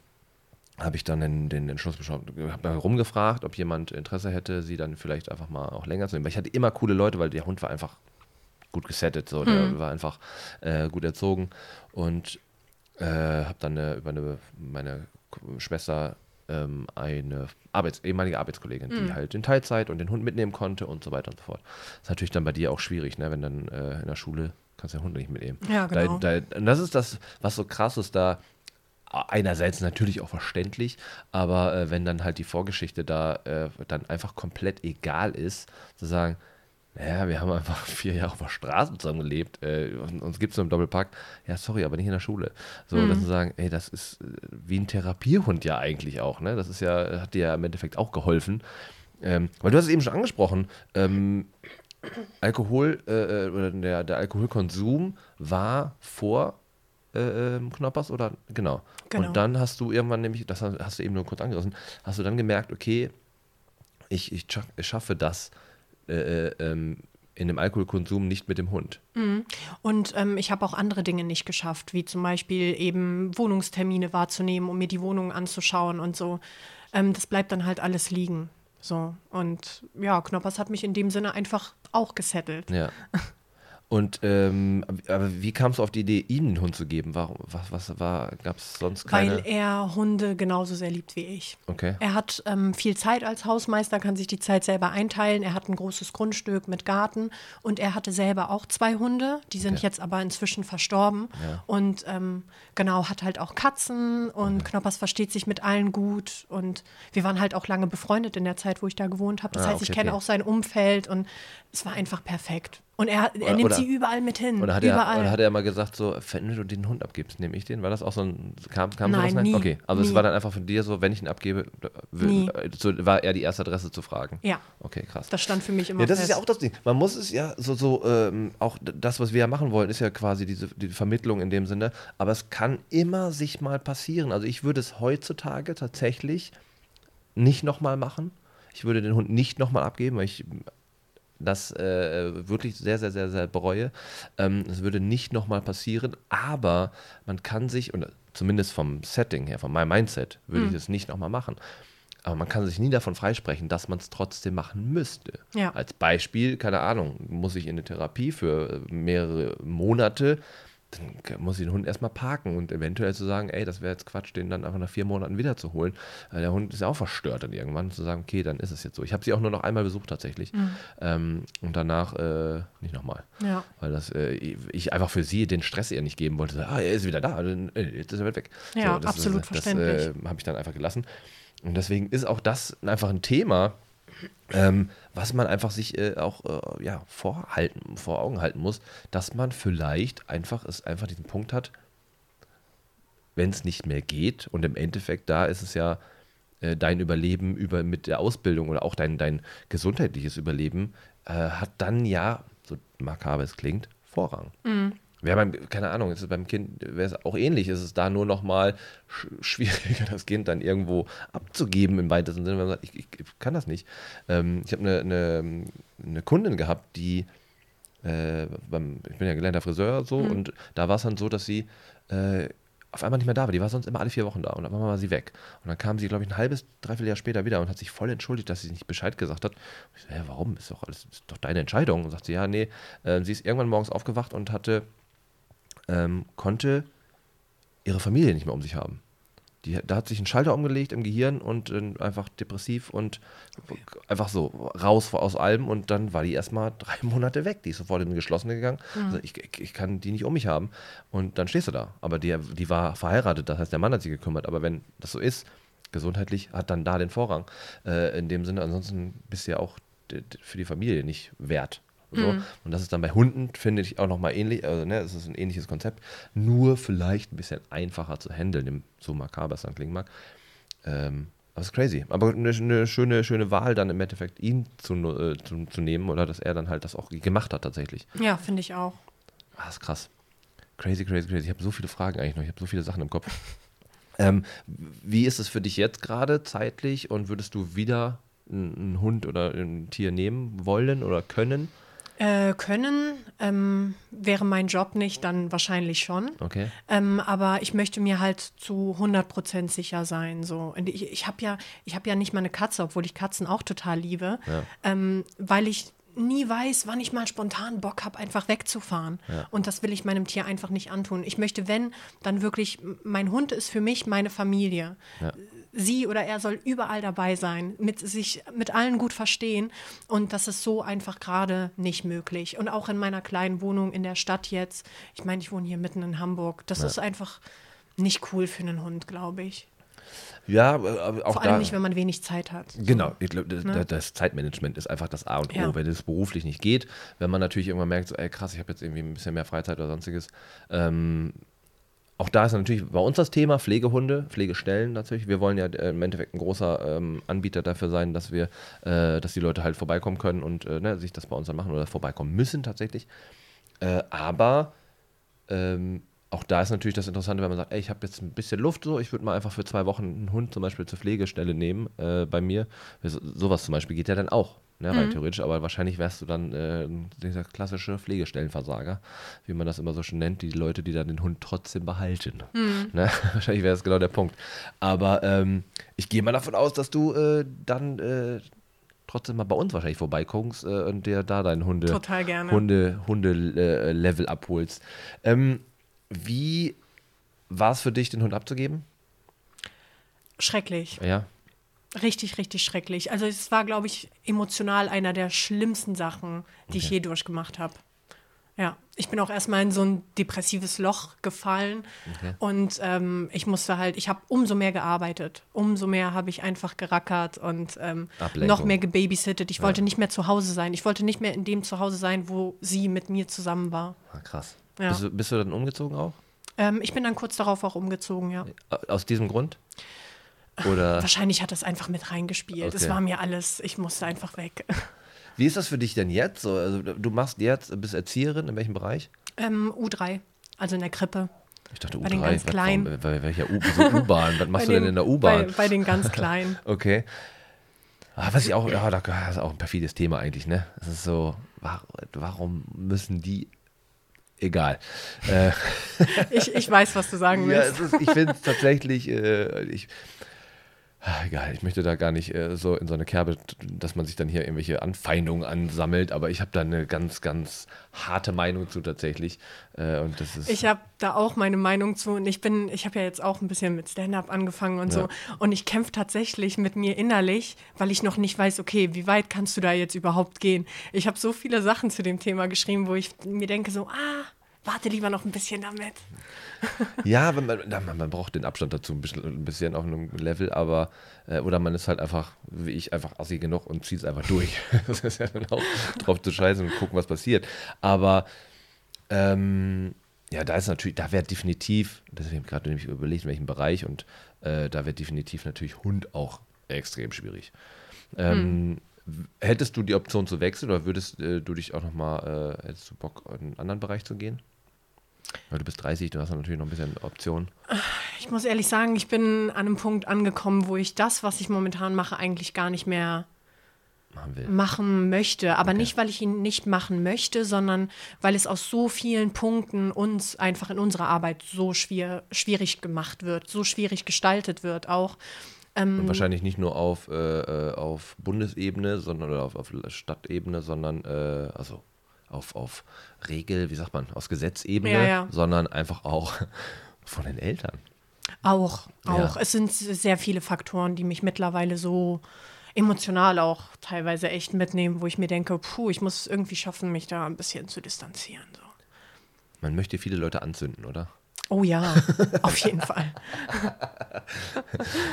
habe ich dann den, den Entschluss beschlossen, habe mal rumgefragt, ob jemand Interesse hätte, sie dann vielleicht einfach mal auch länger zu nehmen. Weil ich hatte immer coole Leute, weil der Hund war einfach gut gesettet, so. Der mhm. war einfach äh, gut erzogen und äh, habe dann äh, über eine, meine Schwester ähm, eine Arbeits-, ehemalige Arbeitskollegin, die mhm. halt in Teilzeit und den Hund mitnehmen konnte und so weiter und so fort. Das ist natürlich dann bei dir auch schwierig, ne? wenn dann äh, in der Schule kannst du den Hund nicht mitnehmen. Ja, genau. Da, da, und das ist das, was so krass ist, da einerseits natürlich auch verständlich, aber äh, wenn dann halt die Vorgeschichte da äh, dann einfach komplett egal ist, zu sagen, naja, wir haben einfach vier Jahre auf der Straße zusammen gelebt, äh, und uns gibt es nur im Doppelpack, ja, sorry, aber nicht in der Schule. So, mhm. dass sie sagen, ey, das ist äh, wie ein Therapiehund ja eigentlich auch, ne? Das ist ja, hat dir ja im Endeffekt auch geholfen. Ähm, weil du hast es eben schon angesprochen, ähm, Alkohol äh, äh oder der, der Alkoholkonsum war vor äh, ähm, Knoppers oder genau. genau. Und dann hast du irgendwann nämlich, das hast du eben nur kurz angerissen, hast du dann gemerkt, okay, ich, ich, schaffe das äh, äh, ähm, in dem Alkoholkonsum nicht mit dem Hund. Mhm. Und ähm, ich habe auch andere Dinge nicht geschafft, wie zum Beispiel eben Wohnungstermine wahrzunehmen, um mir die Wohnung anzuschauen und so. Ähm, das bleibt dann halt alles liegen. So. Und ja, Knoppers hat mich in dem Sinne einfach auch gesettelt. Ja. Und ähm, aber wie kamst du auf die Idee, ihnen einen Hund zu geben? Warum, was, was war, gab es sonst keine? Weil er Hunde genauso sehr liebt wie ich. Okay. Er hat ähm, viel Zeit als Hausmeister, kann sich die Zeit selber einteilen. Er hat ein großes Grundstück mit Garten und er hatte selber auch zwei Hunde. Die sind okay. jetzt aber inzwischen verstorben. Ja. Und ähm, genau, hat halt auch Katzen und okay. Knoppers versteht sich mit allen gut. Und wir waren halt auch lange befreundet in der Zeit, wo ich da gewohnt habe. Das ah, heißt, ich kenne auch sein Umfeld und es war einfach perfekt. Und er, er oder, nimmt oder, sie überall mit hin. Oder hat, überall. Er, oder hat er mal gesagt, so, wenn du den Hund abgibst, nehme ich den? War das auch so ein, kam, kam Nein, sowas? Nie, okay, also nie. es war dann einfach von dir so, wenn ich ihn abgebe, will, so, war er die erste Adresse zu fragen? Ja. Okay, krass. Das stand für mich immer Ja, das fest. ist ja auch das Ding. Man muss es ja so, so ähm, auch das, was wir ja machen wollen, ist ja quasi diese die Vermittlung in dem Sinne, aber es kann immer sich mal passieren. Also ich würde es heutzutage tatsächlich nicht nochmal machen. Ich würde den Hund nicht nochmal abgeben, weil ich das äh, wirklich sehr, sehr, sehr, sehr bereue. Ähm, das würde nicht nochmal passieren, aber man kann sich, und zumindest vom Setting her, von meinem Mindset, würde mhm. ich das nicht nochmal machen. Aber man kann sich nie davon freisprechen, dass man es trotzdem machen müsste. Ja. Als Beispiel, keine Ahnung, muss ich in eine Therapie für mehrere Monate dann muss ich den Hund erstmal parken und eventuell zu sagen, ey, das wäre jetzt Quatsch, den dann einfach nach vier Monaten wiederzuholen. Äh, der Hund ist ja auch verstört dann irgendwann, zu sagen, okay, dann ist es jetzt so. Ich habe sie auch nur noch einmal besucht tatsächlich mhm. ähm, und danach äh, nicht nochmal. Ja. Weil das, äh, ich einfach für sie den Stress ihr nicht geben wollte. Ah, er ist wieder da, äh, jetzt ist er weg. Ja, so, das, absolut das, verständlich. Das äh, habe ich dann einfach gelassen. Und deswegen ist auch das einfach ein Thema, ähm, was man einfach sich äh, auch äh, ja, vorhalten, vor Augen halten muss, dass man vielleicht einfach es einfach diesen Punkt hat, wenn es nicht mehr geht und im Endeffekt da ist es ja äh, dein Überleben über mit der Ausbildung oder auch dein, dein gesundheitliches Überleben äh, hat dann ja, so makaber es klingt, Vorrang. Mhm. Wäre beim, keine Ahnung, ist es beim Kind wäre es auch ähnlich. Ist es da nur noch mal sch schwieriger, das Kind dann irgendwo abzugeben im weitesten Sinne, wenn man sagt, ich, ich, kann das nicht. Ähm, ich habe eine, eine, eine, Kundin gehabt, die äh, beim, ich bin ja gelernter Friseur so mhm. und da war es dann so, dass sie äh, auf einmal nicht mehr da war. Die war sonst immer alle vier Wochen da und dann war sie weg. Und dann kam sie, glaube ich, ein halbes, dreiviertel Jahr später wieder und hat sich voll entschuldigt, dass sie nicht Bescheid gesagt hat. Ich so, hä, warum? Ist doch alles, ist doch deine Entscheidung. Und sagt sie, ja, nee. Äh, sie ist irgendwann morgens aufgewacht und hatte ähm, konnte ihre Familie nicht mehr um sich haben. Die, da hat sich ein Schalter umgelegt im Gehirn und äh, einfach depressiv und okay. einfach so raus aus allem und dann war die erstmal drei Monate weg. Die ist sofort in die Geschlossene gegangen. Mhm. Also ich, ich, ich, kann die nicht um mich haben. Und dann stehst du da. Aber die, die war verheiratet, das heißt, der Mann hat sich gekümmert. Aber wenn das so ist, gesundheitlich hat dann da den Vorrang. Äh, in dem Sinne, ansonsten bist du ja auch für die Familie nicht wert. So. Mhm. Und das ist dann bei Hunden, finde ich, auch nochmal ähnlich. Also, ne, es ist ein ähnliches Konzept. Nur vielleicht ein bisschen einfacher zu handeln, so makaber es dann klingen mag. Ähm, das ist crazy. Aber eine, eine, schöne, schöne Wahl dann im Endeffekt, ihn zu, äh, zu, zu, nehmen oder dass er dann halt das auch gemacht hat tatsächlich. Ja, finde ich auch. Ah, ist krass. Crazy, crazy, crazy. Ich habe so viele Fragen eigentlich noch. Ich habe so viele Sachen im Kopf. ähm, wie ist es für dich jetzt gerade zeitlich und würdest du wieder einen Hund oder ein Tier nehmen wollen oder können? Äh, können ähm, wäre mein Job nicht, dann wahrscheinlich schon. Okay. Ähm, aber ich möchte mir halt zu 100% sicher sein. So. Und ich, ich habe ja, hab ja nicht mal eine Katze, obwohl ich Katzen auch total liebe, ja. ähm, weil ich nie weiß, wann ich mal spontan Bock habe, einfach wegzufahren. Ja. Und das will ich meinem Tier einfach nicht antun. Ich möchte, wenn, dann wirklich, mein Hund ist für mich meine Familie. Ja. Sie oder er soll überall dabei sein, mit sich mit allen gut verstehen. Und das ist so einfach gerade nicht möglich. Und auch in meiner kleinen Wohnung in der Stadt jetzt, ich meine, ich wohne hier mitten in Hamburg, das ist einfach nicht cool für einen Hund, glaube ich. Ja, auch Vor da. allem nicht, wenn man wenig Zeit hat. Genau, ich glaub, das, das Zeitmanagement ist einfach das A und O, Ja. wenn es beruflich nicht geht. Wenn man natürlich irgendwann merkt, so, ey krass, ich habe jetzt irgendwie ein bisschen mehr Freizeit oder sonstiges. Ähm, auch da ist natürlich bei uns das Thema Pflegehunde, Pflegestellen natürlich. Wir wollen ja äh, im Endeffekt ein großer ähm, Anbieter dafür sein, dass wir, äh, dass die Leute halt vorbeikommen können und äh, ne, sich das bei uns dann machen oder vorbeikommen müssen tatsächlich. Äh, aber ähm, auch da ist natürlich das Interessante, wenn man sagt, ey, ich habe jetzt ein bisschen Luft, so, ich würde mal einfach für zwei Wochen einen Hund zum Beispiel zur Pflegestelle nehmen bei bei mir. So, sowas zum Beispiel geht ja dann auch, ne, rein theoretisch, aber wahrscheinlich wärst du dann äh, dieser klassische Pflegestellenversager, wie man das immer so schön nennt, die Leute, die dann den Hund trotzdem behalten. Ne? Wahrscheinlich wäre das genau der Punkt. Aber ähm, ich gehe mal davon aus, dass du äh, dann äh, trotzdem mal bei uns wahrscheinlich vorbeikommst äh, und dir da deinen Hunde. Hunde, Hunde äh, Level abholst. Ähm, wie war es für dich, den Hund abzugeben? Schrecklich. Ja. Richtig, richtig schrecklich. Also es war, glaube ich, emotional einer der schlimmsten Sachen, die ich Okay. je durchgemacht habe. Ja, ich bin auch erstmal in so ein depressives Loch gefallen Okay. und ähm, ich musste halt, ich habe umso mehr gearbeitet, umso mehr habe ich einfach gerackert und ähm, noch mehr gebabysittet. Ich wollte nicht mehr zu Hause sein. Ich wollte nicht mehr in dem Zuhause sein, wo sie mit mir zusammen war. Ah, krass. Ja. Bist, du, bist du dann umgezogen auch? Ähm, ich bin dann kurz darauf auch umgezogen, ja. Aus diesem Grund? Oder Wahrscheinlich hat das einfach mit reingespielt. Es Okay. war mir alles, ich musste einfach weg. wie ist das für dich denn jetzt? So, also, du machst jetzt, bist Erzieherin, in welchem Bereich? Ähm, U3, also in der Krippe. Ich dachte U3. Bei den ganz Kleinen. warum- Bei welcher U-Bahn? Was machst Bei du denn den- in der U-Bahn? Bei, bei den ganz Kleinen. Okay. Ah, was ich auch, ja, da- das ist auch ein perfides Thema eigentlich, ne? Es ist so, wa- warum müssen die, egal. Ich, ich weiß, was du sagen ja, willst. es ist, ich finde es tatsächlich, äh, ich, egal, ich möchte da gar nicht äh, so in so eine Kerbe, dass man sich dann hier irgendwelche Anfeindungen ansammelt, aber ich habe da eine ganz, ganz harte Meinung zu tatsächlich. Äh, und das ist, Ich habe da auch meine Meinung zu und ich bin, ich habe ja jetzt auch ein bisschen mit Stand-up angefangen und so und ich kämpfe tatsächlich mit mir innerlich, weil ich noch nicht weiß, okay, wie weit kannst du da jetzt überhaupt gehen? Ich habe so viele Sachen zu dem Thema geschrieben, wo ich mir denke so, ah, warte lieber noch ein bisschen damit. Ja, man, man, braucht den Abstand dazu ein bisschen, ein bisschen auf einem Level, aber äh, oder man ist halt einfach, wie ich, einfach assi genug und zieht es einfach durch. das ist ja dann auch drauf zu scheißen und gucken, was passiert. Aber ähm, ja, da ist natürlich, da wäre definitiv, deswegen gerade nämlich überlegt, in welchem Bereich und äh, da wäre definitiv natürlich Hund auch extrem schwierig. Ähm, w- Hättest du die Option zu wechseln oder würdest äh, du dich auch nochmal, äh, hättest du Bock, in einen anderen Bereich zu gehen? Weil du bist 30, du hast natürlich noch ein bisschen Optionen. Ich muss ehrlich sagen, ich bin an einem Punkt angekommen, wo ich das, was ich momentan mache, eigentlich gar nicht mehr machen machen möchte. Aber nicht, weil ich ihn nicht machen möchte, sondern weil es aus so vielen Punkten uns einfach in unserer Arbeit so schwer, schwierig gemacht wird, so schwierig gestaltet wird auch. Und wahrscheinlich nicht nur auf, äh, äh, auf Bundesebene, sondern oder auf, auf Stadtebene, sondern äh, also auf, auf Regel, wie sagt man, aus Gesetzebene, Ja, ja. sondern einfach auch von den Eltern. Auch, auch. Ja. Es sind sehr viele Faktoren, die mich mittlerweile so emotional auch teilweise echt mitnehmen, wo ich mir denke, puh, ich muss es irgendwie schaffen, mich da ein bisschen zu distanzieren. So. Man möchte viele Leute anzünden, oder? Oh ja, auf jeden Fall.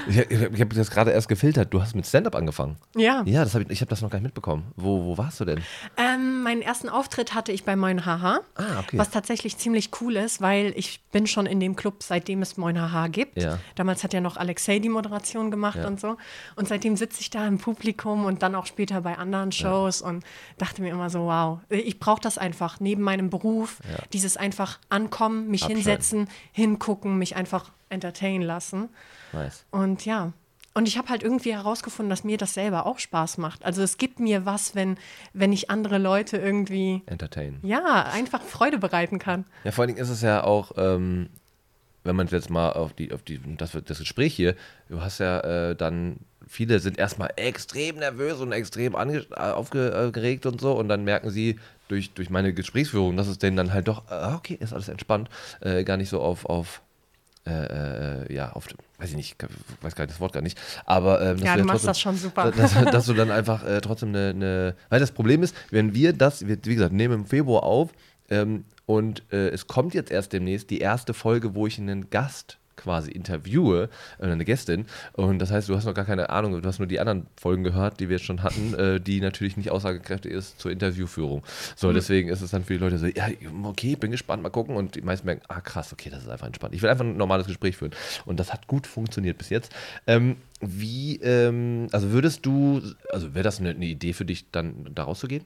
Ich, ich, habe das gerade erst gefiltert. Du hast mit Stand-up angefangen. Ja. Ja, das hab ich, ich habe das noch gar nicht mitbekommen. Wo, wo warst du denn? Ähm, meinen ersten Auftritt hatte ich bei Moin Haha, Ah, okay. was tatsächlich ziemlich cool ist, weil ich bin schon in dem Club, seitdem es Moin Haha gibt. Ja. Damals hat ja noch Alexei die Moderation gemacht Ja. und so. Und seitdem sitze ich da im Publikum und dann auch später bei anderen Shows und dachte mir immer so, wow, ich brauche das einfach neben meinem Beruf, dieses einfach ankommen, mich Abschalten. hinsetzen, hingucken, mich einfach entertainen lassen. Nice. Und ja. Und ich habe halt irgendwie herausgefunden, dass mir das selber auch Spaß macht. Also es gibt mir was, wenn, wenn ich andere Leute irgendwie, Entertain. ja, einfach Freude bereiten kann. Ja, vor allen Dingen ist es ja auch, ähm, wenn man jetzt mal auf die, auf die, das, das Gespräch hier, du hast ja äh, dann, viele sind erstmal extrem nervös und extrem äh, aufgeregt und so und dann merken sie durch, durch meine Gesprächsführung, dass es denen dann halt doch, äh, okay, ist alles entspannt, äh, gar nicht so auf, auf äh, äh, ja, auf, weiß ich nicht, weiß gar nicht das Wort gar nicht, aber ähm, ja, du, du machst trotzdem, das schon super. Dass, dass du dann einfach äh, trotzdem eine, eine, weil das Problem ist, wenn wir das, wir, wie gesagt, nehmen im Februar auf ähm, und äh, es kommt jetzt erst demnächst die erste Folge, wo ich einen Gast quasi interviewe, äh, eine Gästin. Und das heißt, du hast noch gar keine Ahnung, du hast nur die anderen Folgen gehört, die wir jetzt schon hatten, äh, die natürlich nicht aussagekräftig ist zur Interviewführung. So, mhm. deswegen ist es dann für die Leute so, ja, okay, bin gespannt, mal gucken. Und die meisten merken, ah krass, okay, das ist einfach entspannt. Ich will einfach ein normales Gespräch führen. Und das hat gut funktioniert bis jetzt. Ähm, wie, ähm, also würdest du, also wäre das eine, eine Idee für dich, dann da rauszugehen?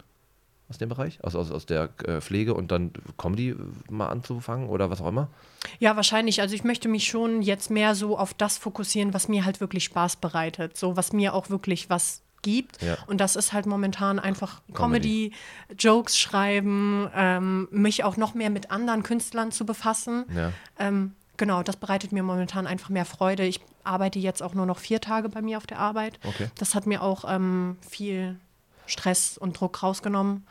Aus dem Bereich, aus, aus, aus der äh, Pflege und dann Comedy mal anzufangen oder was auch immer? Ja, wahrscheinlich. Also ich möchte mich schon jetzt mehr so auf das fokussieren, was mir halt wirklich Spaß bereitet. So was mir auch wirklich was gibt. Ja. Und das ist halt momentan einfach Comedy, Comedy Jokes schreiben, ähm, mich auch noch mehr mit anderen Künstlern zu befassen. Ja. Ähm, genau, das bereitet mir momentan einfach mehr Freude. Ich arbeite jetzt auch nur noch vier Tage bei mir auf der Arbeit. Okay. Das hat mir auch ähm, viel Stress und Druck rausgenommen.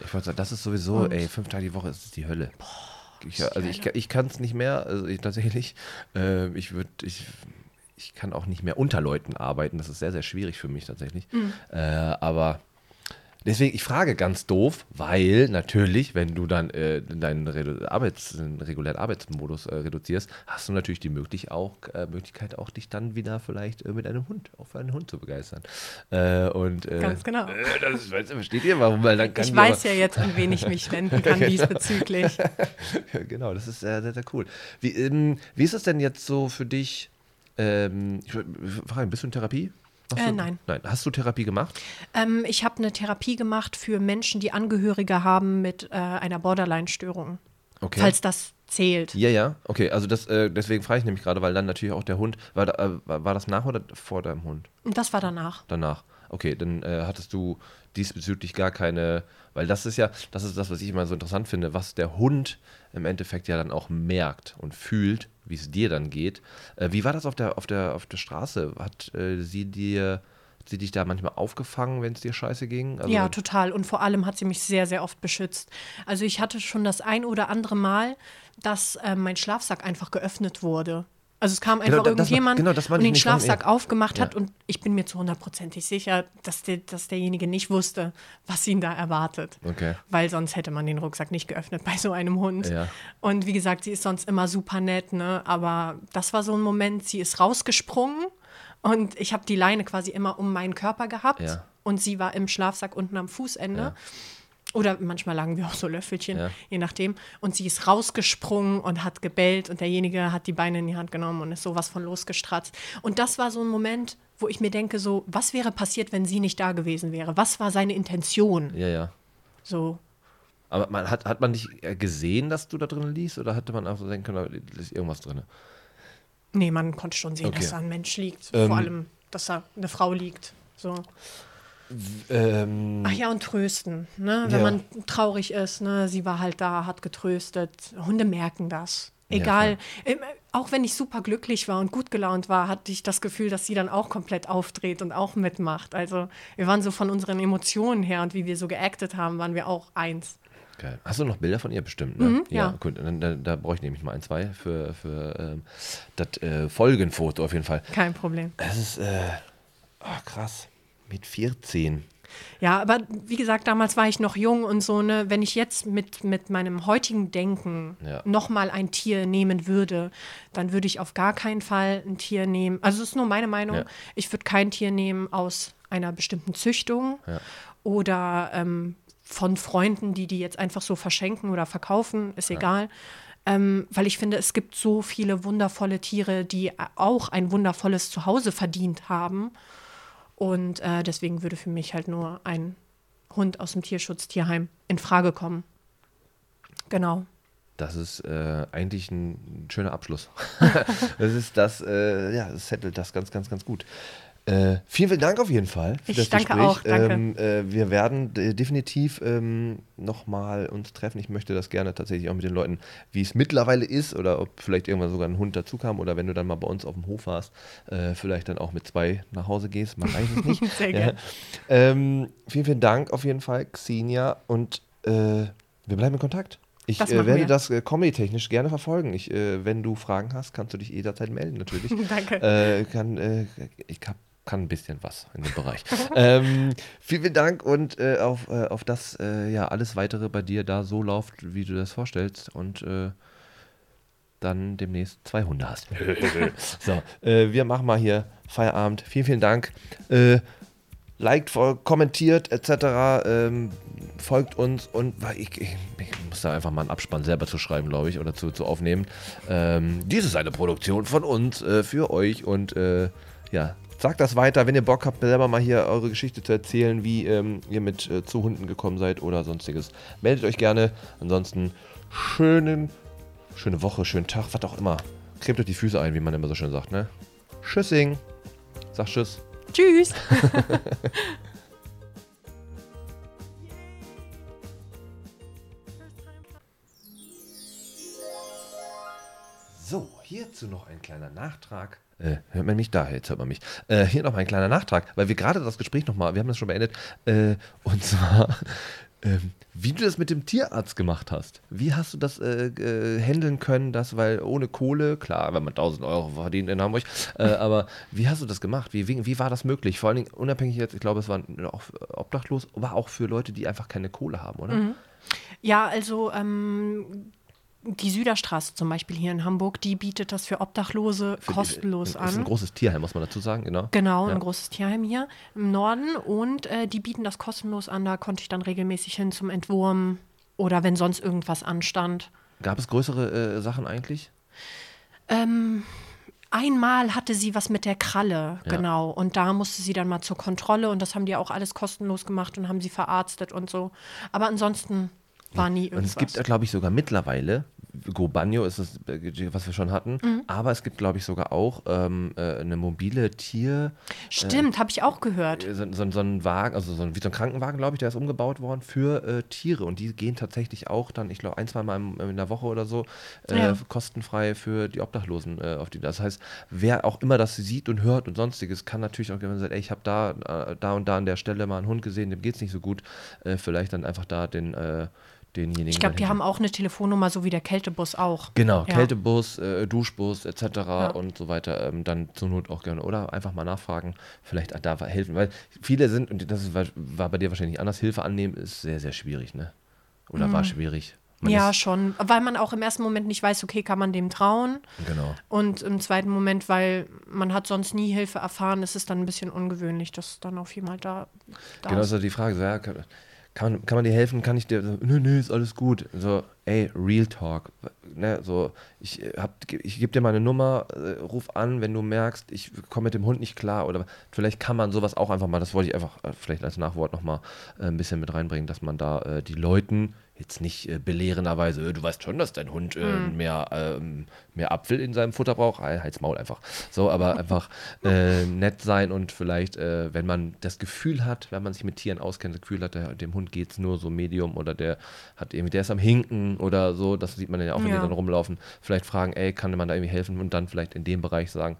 Ich wollte sagen, das ist sowieso, und ey, fünf Tage die Woche ist die Hölle. Boah, ich, also ich, ich kann es nicht mehr, also ich, tatsächlich. Äh, ich würde, ich, ich kann auch nicht mehr unter Leuten arbeiten. Das ist sehr, sehr schwierig für mich tatsächlich. Mhm. Äh, aber Deswegen, ich frage ganz doof, weil natürlich, wenn du dann äh, deinen Redu Arbeits-, regulären Arbeitsmodus äh, reduzierst, hast du natürlich die möglich auch, äh, Möglichkeit, auch dich dann wieder vielleicht äh, mit einem Hund, auch für einen Hund zu begeistern. Äh, und, äh, ganz genau. das versteht ihr, warum? Weil dann kann ich weiß ja jetzt, an wen ich mich wenden kann diesbezüglich. genau, das ist sehr, sehr cool. Wie, ähm, wie ist es denn jetzt so für dich? Ähm, ich frage, bist du in Therapie? Äh, nein. Nein. Hast du Therapie gemacht? Ähm, ich habe eine Therapie gemacht für Menschen, die Angehörige haben mit äh, einer Borderline-Störung. Okay. Falls das zählt. Ja, ja. Okay, also das, äh, deswegen frage ich nämlich gerade, weil dann natürlich auch der Hund, war, äh, war das nach oder vor deinem Hund? Das war danach. Danach. Okay, dann äh, hattest du diesbezüglich gar keine, weil das ist ja, das ist das, was ich immer so interessant finde, was der Hund im Endeffekt ja dann auch merkt und fühlt, wie es dir dann geht. Äh, wie war das auf der, auf der, auf der Straße? Hat äh, sie dir sie dich da manchmal aufgefangen, wenn es dir scheiße ging? Also ja, total. Und vor allem hat sie mich sehr, sehr oft beschützt. Also ich hatte schon das ein oder andere Mal, dass äh, mein Schlafsack einfach geöffnet wurde. Also es kam genau, einfach genau, irgendjemand genau, und den Schlafsack aufgemacht ja. hat und ich bin mir zu hundertprozentig sicher, dass, der, dass derjenige nicht wusste, was ihn da erwartet. Okay. Weil sonst hätte man den Rucksack nicht geöffnet bei so einem Hund. Ja. Und wie gesagt, sie ist sonst immer super nett, ne? aber das war so ein Moment, sie ist rausgesprungen und ich habe die Leine quasi immer um meinen Körper gehabt ja. und sie war im Schlafsack unten am Fußende. Oder manchmal lagen wir auch so Löffelchen, ja. je nachdem. Und sie ist rausgesprungen und hat gebellt und derjenige hat die Beine in die Hand genommen und ist sowas von losgestratzt. Und das war so ein Moment, wo ich mir denke, so, was wäre passiert, wenn sie nicht da gewesen wäre? Was war seine Intention? Ja, ja. So. Aber man, hat, hat man nicht gesehen, dass du da drin liest oder hatte man auch so denken können, da ist irgendwas drin? Nee, man konnte schon sehen, okay. dass da ein Mensch liegt. Ähm, Vor allem, dass da eine Frau liegt. So. Ähm, Ach ja, und trösten, ne? wenn ja. man traurig ist. Ne? Sie war halt da, hat getröstet. Hunde merken das. Egal, ja, auch wenn ich super glücklich war und gut gelaunt war, hatte ich das Gefühl, dass sie dann auch komplett aufdreht und auch mitmacht. Also wir waren so von unseren Emotionen her und wie wir so geactet haben, waren wir auch eins. Geil. Hast du noch Bilder von ihr bestimmt? Ne? Mhm, ja. ja. Gut, dann, da, da brauche ich nämlich mal ein, zwei für, für ähm, das äh, Folgenfoto auf jeden Fall. Kein Problem. Es ist äh, oh, krass. Mit 14. Ja, aber wie gesagt, damals war ich noch jung und so, ne, wenn ich jetzt mit, mit meinem heutigen Denken ja. nochmal ein Tier nehmen würde, dann würde ich auf gar keinen Fall ein Tier nehmen. Also, das ist nur meine Meinung. Ja. Ich würde kein Tier nehmen aus einer bestimmten Züchtung ja. oder ähm, von Freunden, die die jetzt einfach so verschenken oder verkaufen, ist egal. Ähm, weil ich finde, es gibt so viele wundervolle Tiere, die auch ein wundervolles Zuhause verdient haben. Und äh, deswegen würde für mich halt nur ein Hund aus dem Tierschutztierheim in Frage kommen. Genau. Das ist äh, eigentlich ein schöner Abschluss. das ist das, äh, ja, settelt das ganz, ganz, ganz gut. Äh, vielen, vielen Dank auf jeden Fall für ich das danke Gespräch. Auch, danke. Ähm, äh, wir werden definitiv ähm, nochmal uns treffen. Ich möchte das gerne tatsächlich auch mit den Leuten, wie es mittlerweile ist oder ob vielleicht irgendwann sogar ein Hund dazu kam oder wenn du dann mal bei uns auf dem Hof warst, äh, vielleicht dann auch mit zwei nach Hause gehst. Man weiß es nicht. Sehr gerne. Ja. Ähm, vielen, vielen Dank auf jeden Fall, Xenia. Und äh, wir bleiben in Kontakt. Ich äh, werde wir. das äh, comedy-technisch gerne verfolgen. Ich, äh, wenn du Fragen hast, kannst du dich jederzeit melden, natürlich. Danke. Äh, kann, äh, ich hab, kann ein bisschen was in dem Bereich. ähm, vielen, vielen Dank und äh, auf, auf das ja alles weitere bei dir da so läuft, wie du das vorstellst. Und dann demnächst zwei Hunde hast. so, wir machen mal hier Feierabend. Vielen, vielen Dank liked, kommentiert etc. Ähm, folgt uns und ich, ich, ich, muss da einfach mal einen Abspann selber zu schreiben, glaube ich, oder zu, zu aufnehmen. Ähm, dies ist eine Produktion von uns äh, für euch und äh, ja, sagt das weiter, wenn ihr Bock habt, selber mal hier eure Geschichte zu erzählen, wie ähm, ihr mit äh, zu Hunden gekommen seid oder sonstiges. Meldet euch gerne. Ansonsten schönen, schöne Woche, schönen Tag, was auch immer. Cremt euch die Füße ein, wie man immer so schön sagt, ne? Tschüssing. Sag Tschüss. Tschüss. so, hierzu noch ein kleiner Nachtrag. Äh, hört man mich da? Jetzt hört man mich. Äh, hier noch ein kleiner Nachtrag, weil wir gerade das Gespräch nochmal, wir haben das schon beendet. Äh, und zwar ähm, wie du das mit dem Tierarzt gemacht hast. Wie hast du das äh, äh, handeln können, das, weil ohne Kohle, klar, wenn man 1000 Euro verdient in Hamburg, äh, aber wie hast du das gemacht? Wie, wie, wie, war das möglich? Vor allen Dingen unabhängig jetzt, ich glaube, es war auch obdachlos, aber auch für Leute, die einfach keine Kohle haben, oder? Mhm. Ja, also ähm, die Süderstraße zum Beispiel hier in Hamburg, die bietet das für Obdachlose für kostenlos die, an. Das ist ein großes Tierheim, muss man dazu sagen, genau. Genau, ja. ein großes Tierheim hier im Norden und äh, die bieten das kostenlos an. Da konnte ich dann regelmäßig hin zum Entwurmen oder wenn sonst irgendwas anstand. Gab es größere äh, Sachen eigentlich? Ähm, einmal hatte sie was mit der Kralle, ja. genau. Und da musste sie dann mal zur Kontrolle und das haben die auch alles kostenlos gemacht und haben sie verarztet und so. Aber ansonsten war nie irgendwas. Und es gibt, glaube ich, sogar mittlerweile, Go Banjo ist das, was wir schon hatten, mhm. aber es gibt, glaube ich, sogar auch ähm, äh, eine mobile Tier. Stimmt, äh, habe ich auch gehört. So, so, so, ein Wagen, also so ein, wie so ein Krankenwagen, glaube ich, der ist umgebaut worden für äh, Tiere und die gehen tatsächlich auch dann, ich glaube, ein, zwei Mal in der Woche oder so äh, ja. kostenfrei für die Obdachlosen äh, auf die. Das heißt, wer auch immer das sieht und hört und sonstiges, kann natürlich auch, wenn man sagt, ey, ich habe da, äh, da und da an der Stelle mal einen Hund gesehen, dem geht es nicht so gut, vielleicht dann einfach da den denjenigen. Ich glaube, die haben auch eine Telefonnummer, so wie der Kältebus auch. Genau, ja. Kältebus, äh, Duschbus etc. Ja. und so weiter. Ähm, dann zur Not auch gerne. Oder einfach mal nachfragen, vielleicht da helfen. Weil viele sind, und das ist, war bei dir wahrscheinlich anders, Hilfe annehmen ist sehr, sehr schwierig, ne? Oder mhm. war schwierig. Man ja, schon. Weil man auch im ersten Moment nicht weiß, okay, kann man dem trauen? Genau. Und im zweiten Moment, weil man hat sonst nie Hilfe erfahren, ist es dann ein bisschen ungewöhnlich, dass dann auf jemand da, da Genau, ist. so die Frage. So, ja, kann man, kann man dir helfen? Kann ich dir? So, nö, nö, ist alles gut. So, ey, Real Talk. Ne, so, ich, äh, ich gebe dir meine Nummer, äh, ruf an, wenn du merkst, ich komme mit dem Hund nicht klar. Oder vielleicht kann man sowas auch einfach mal, das wollte ich einfach äh, vielleicht als Nachwort nochmal äh, ein bisschen mit reinbringen, dass man da äh, die Leuten jetzt nicht äh, belehrenderweise, äh, du weißt schon, dass dein Hund äh, mhm. mehr, ähm, mehr Apfel in seinem Futter braucht, halt's Maul einfach. So, aber einfach äh, nett sein und vielleicht, äh, wenn man das Gefühl hat, wenn man sich mit Tieren auskennt, das Gefühl hat, der, dem Hund geht es nur so medium oder der hat irgendwie, der ist am Hinken oder so, das sieht man ja auch, wenn ja. die dann rumlaufen, vielleicht fragen, ey, kann man da irgendwie helfen und dann vielleicht in dem Bereich sagen,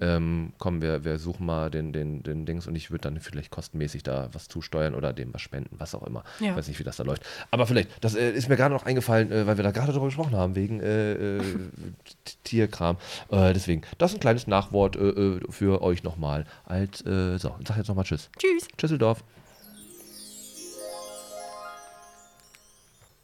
ähm, komm, wir, wir suchen mal den, den, den Dings und ich würde dann vielleicht kostenmäßig da was zusteuern oder dem was spenden, was auch immer. Ja. Ich weiß nicht, wie das da läuft. Aber vielleicht, das äh, ist mir gerade noch eingefallen, äh, weil wir da gerade darüber gesprochen haben, wegen äh, äh Tierkram. Äh, deswegen, das ist ein kleines Nachwort äh, für euch nochmal. Als, so, sag jetzt nochmal Tschüss. Tschüss. Tschüsseldorf.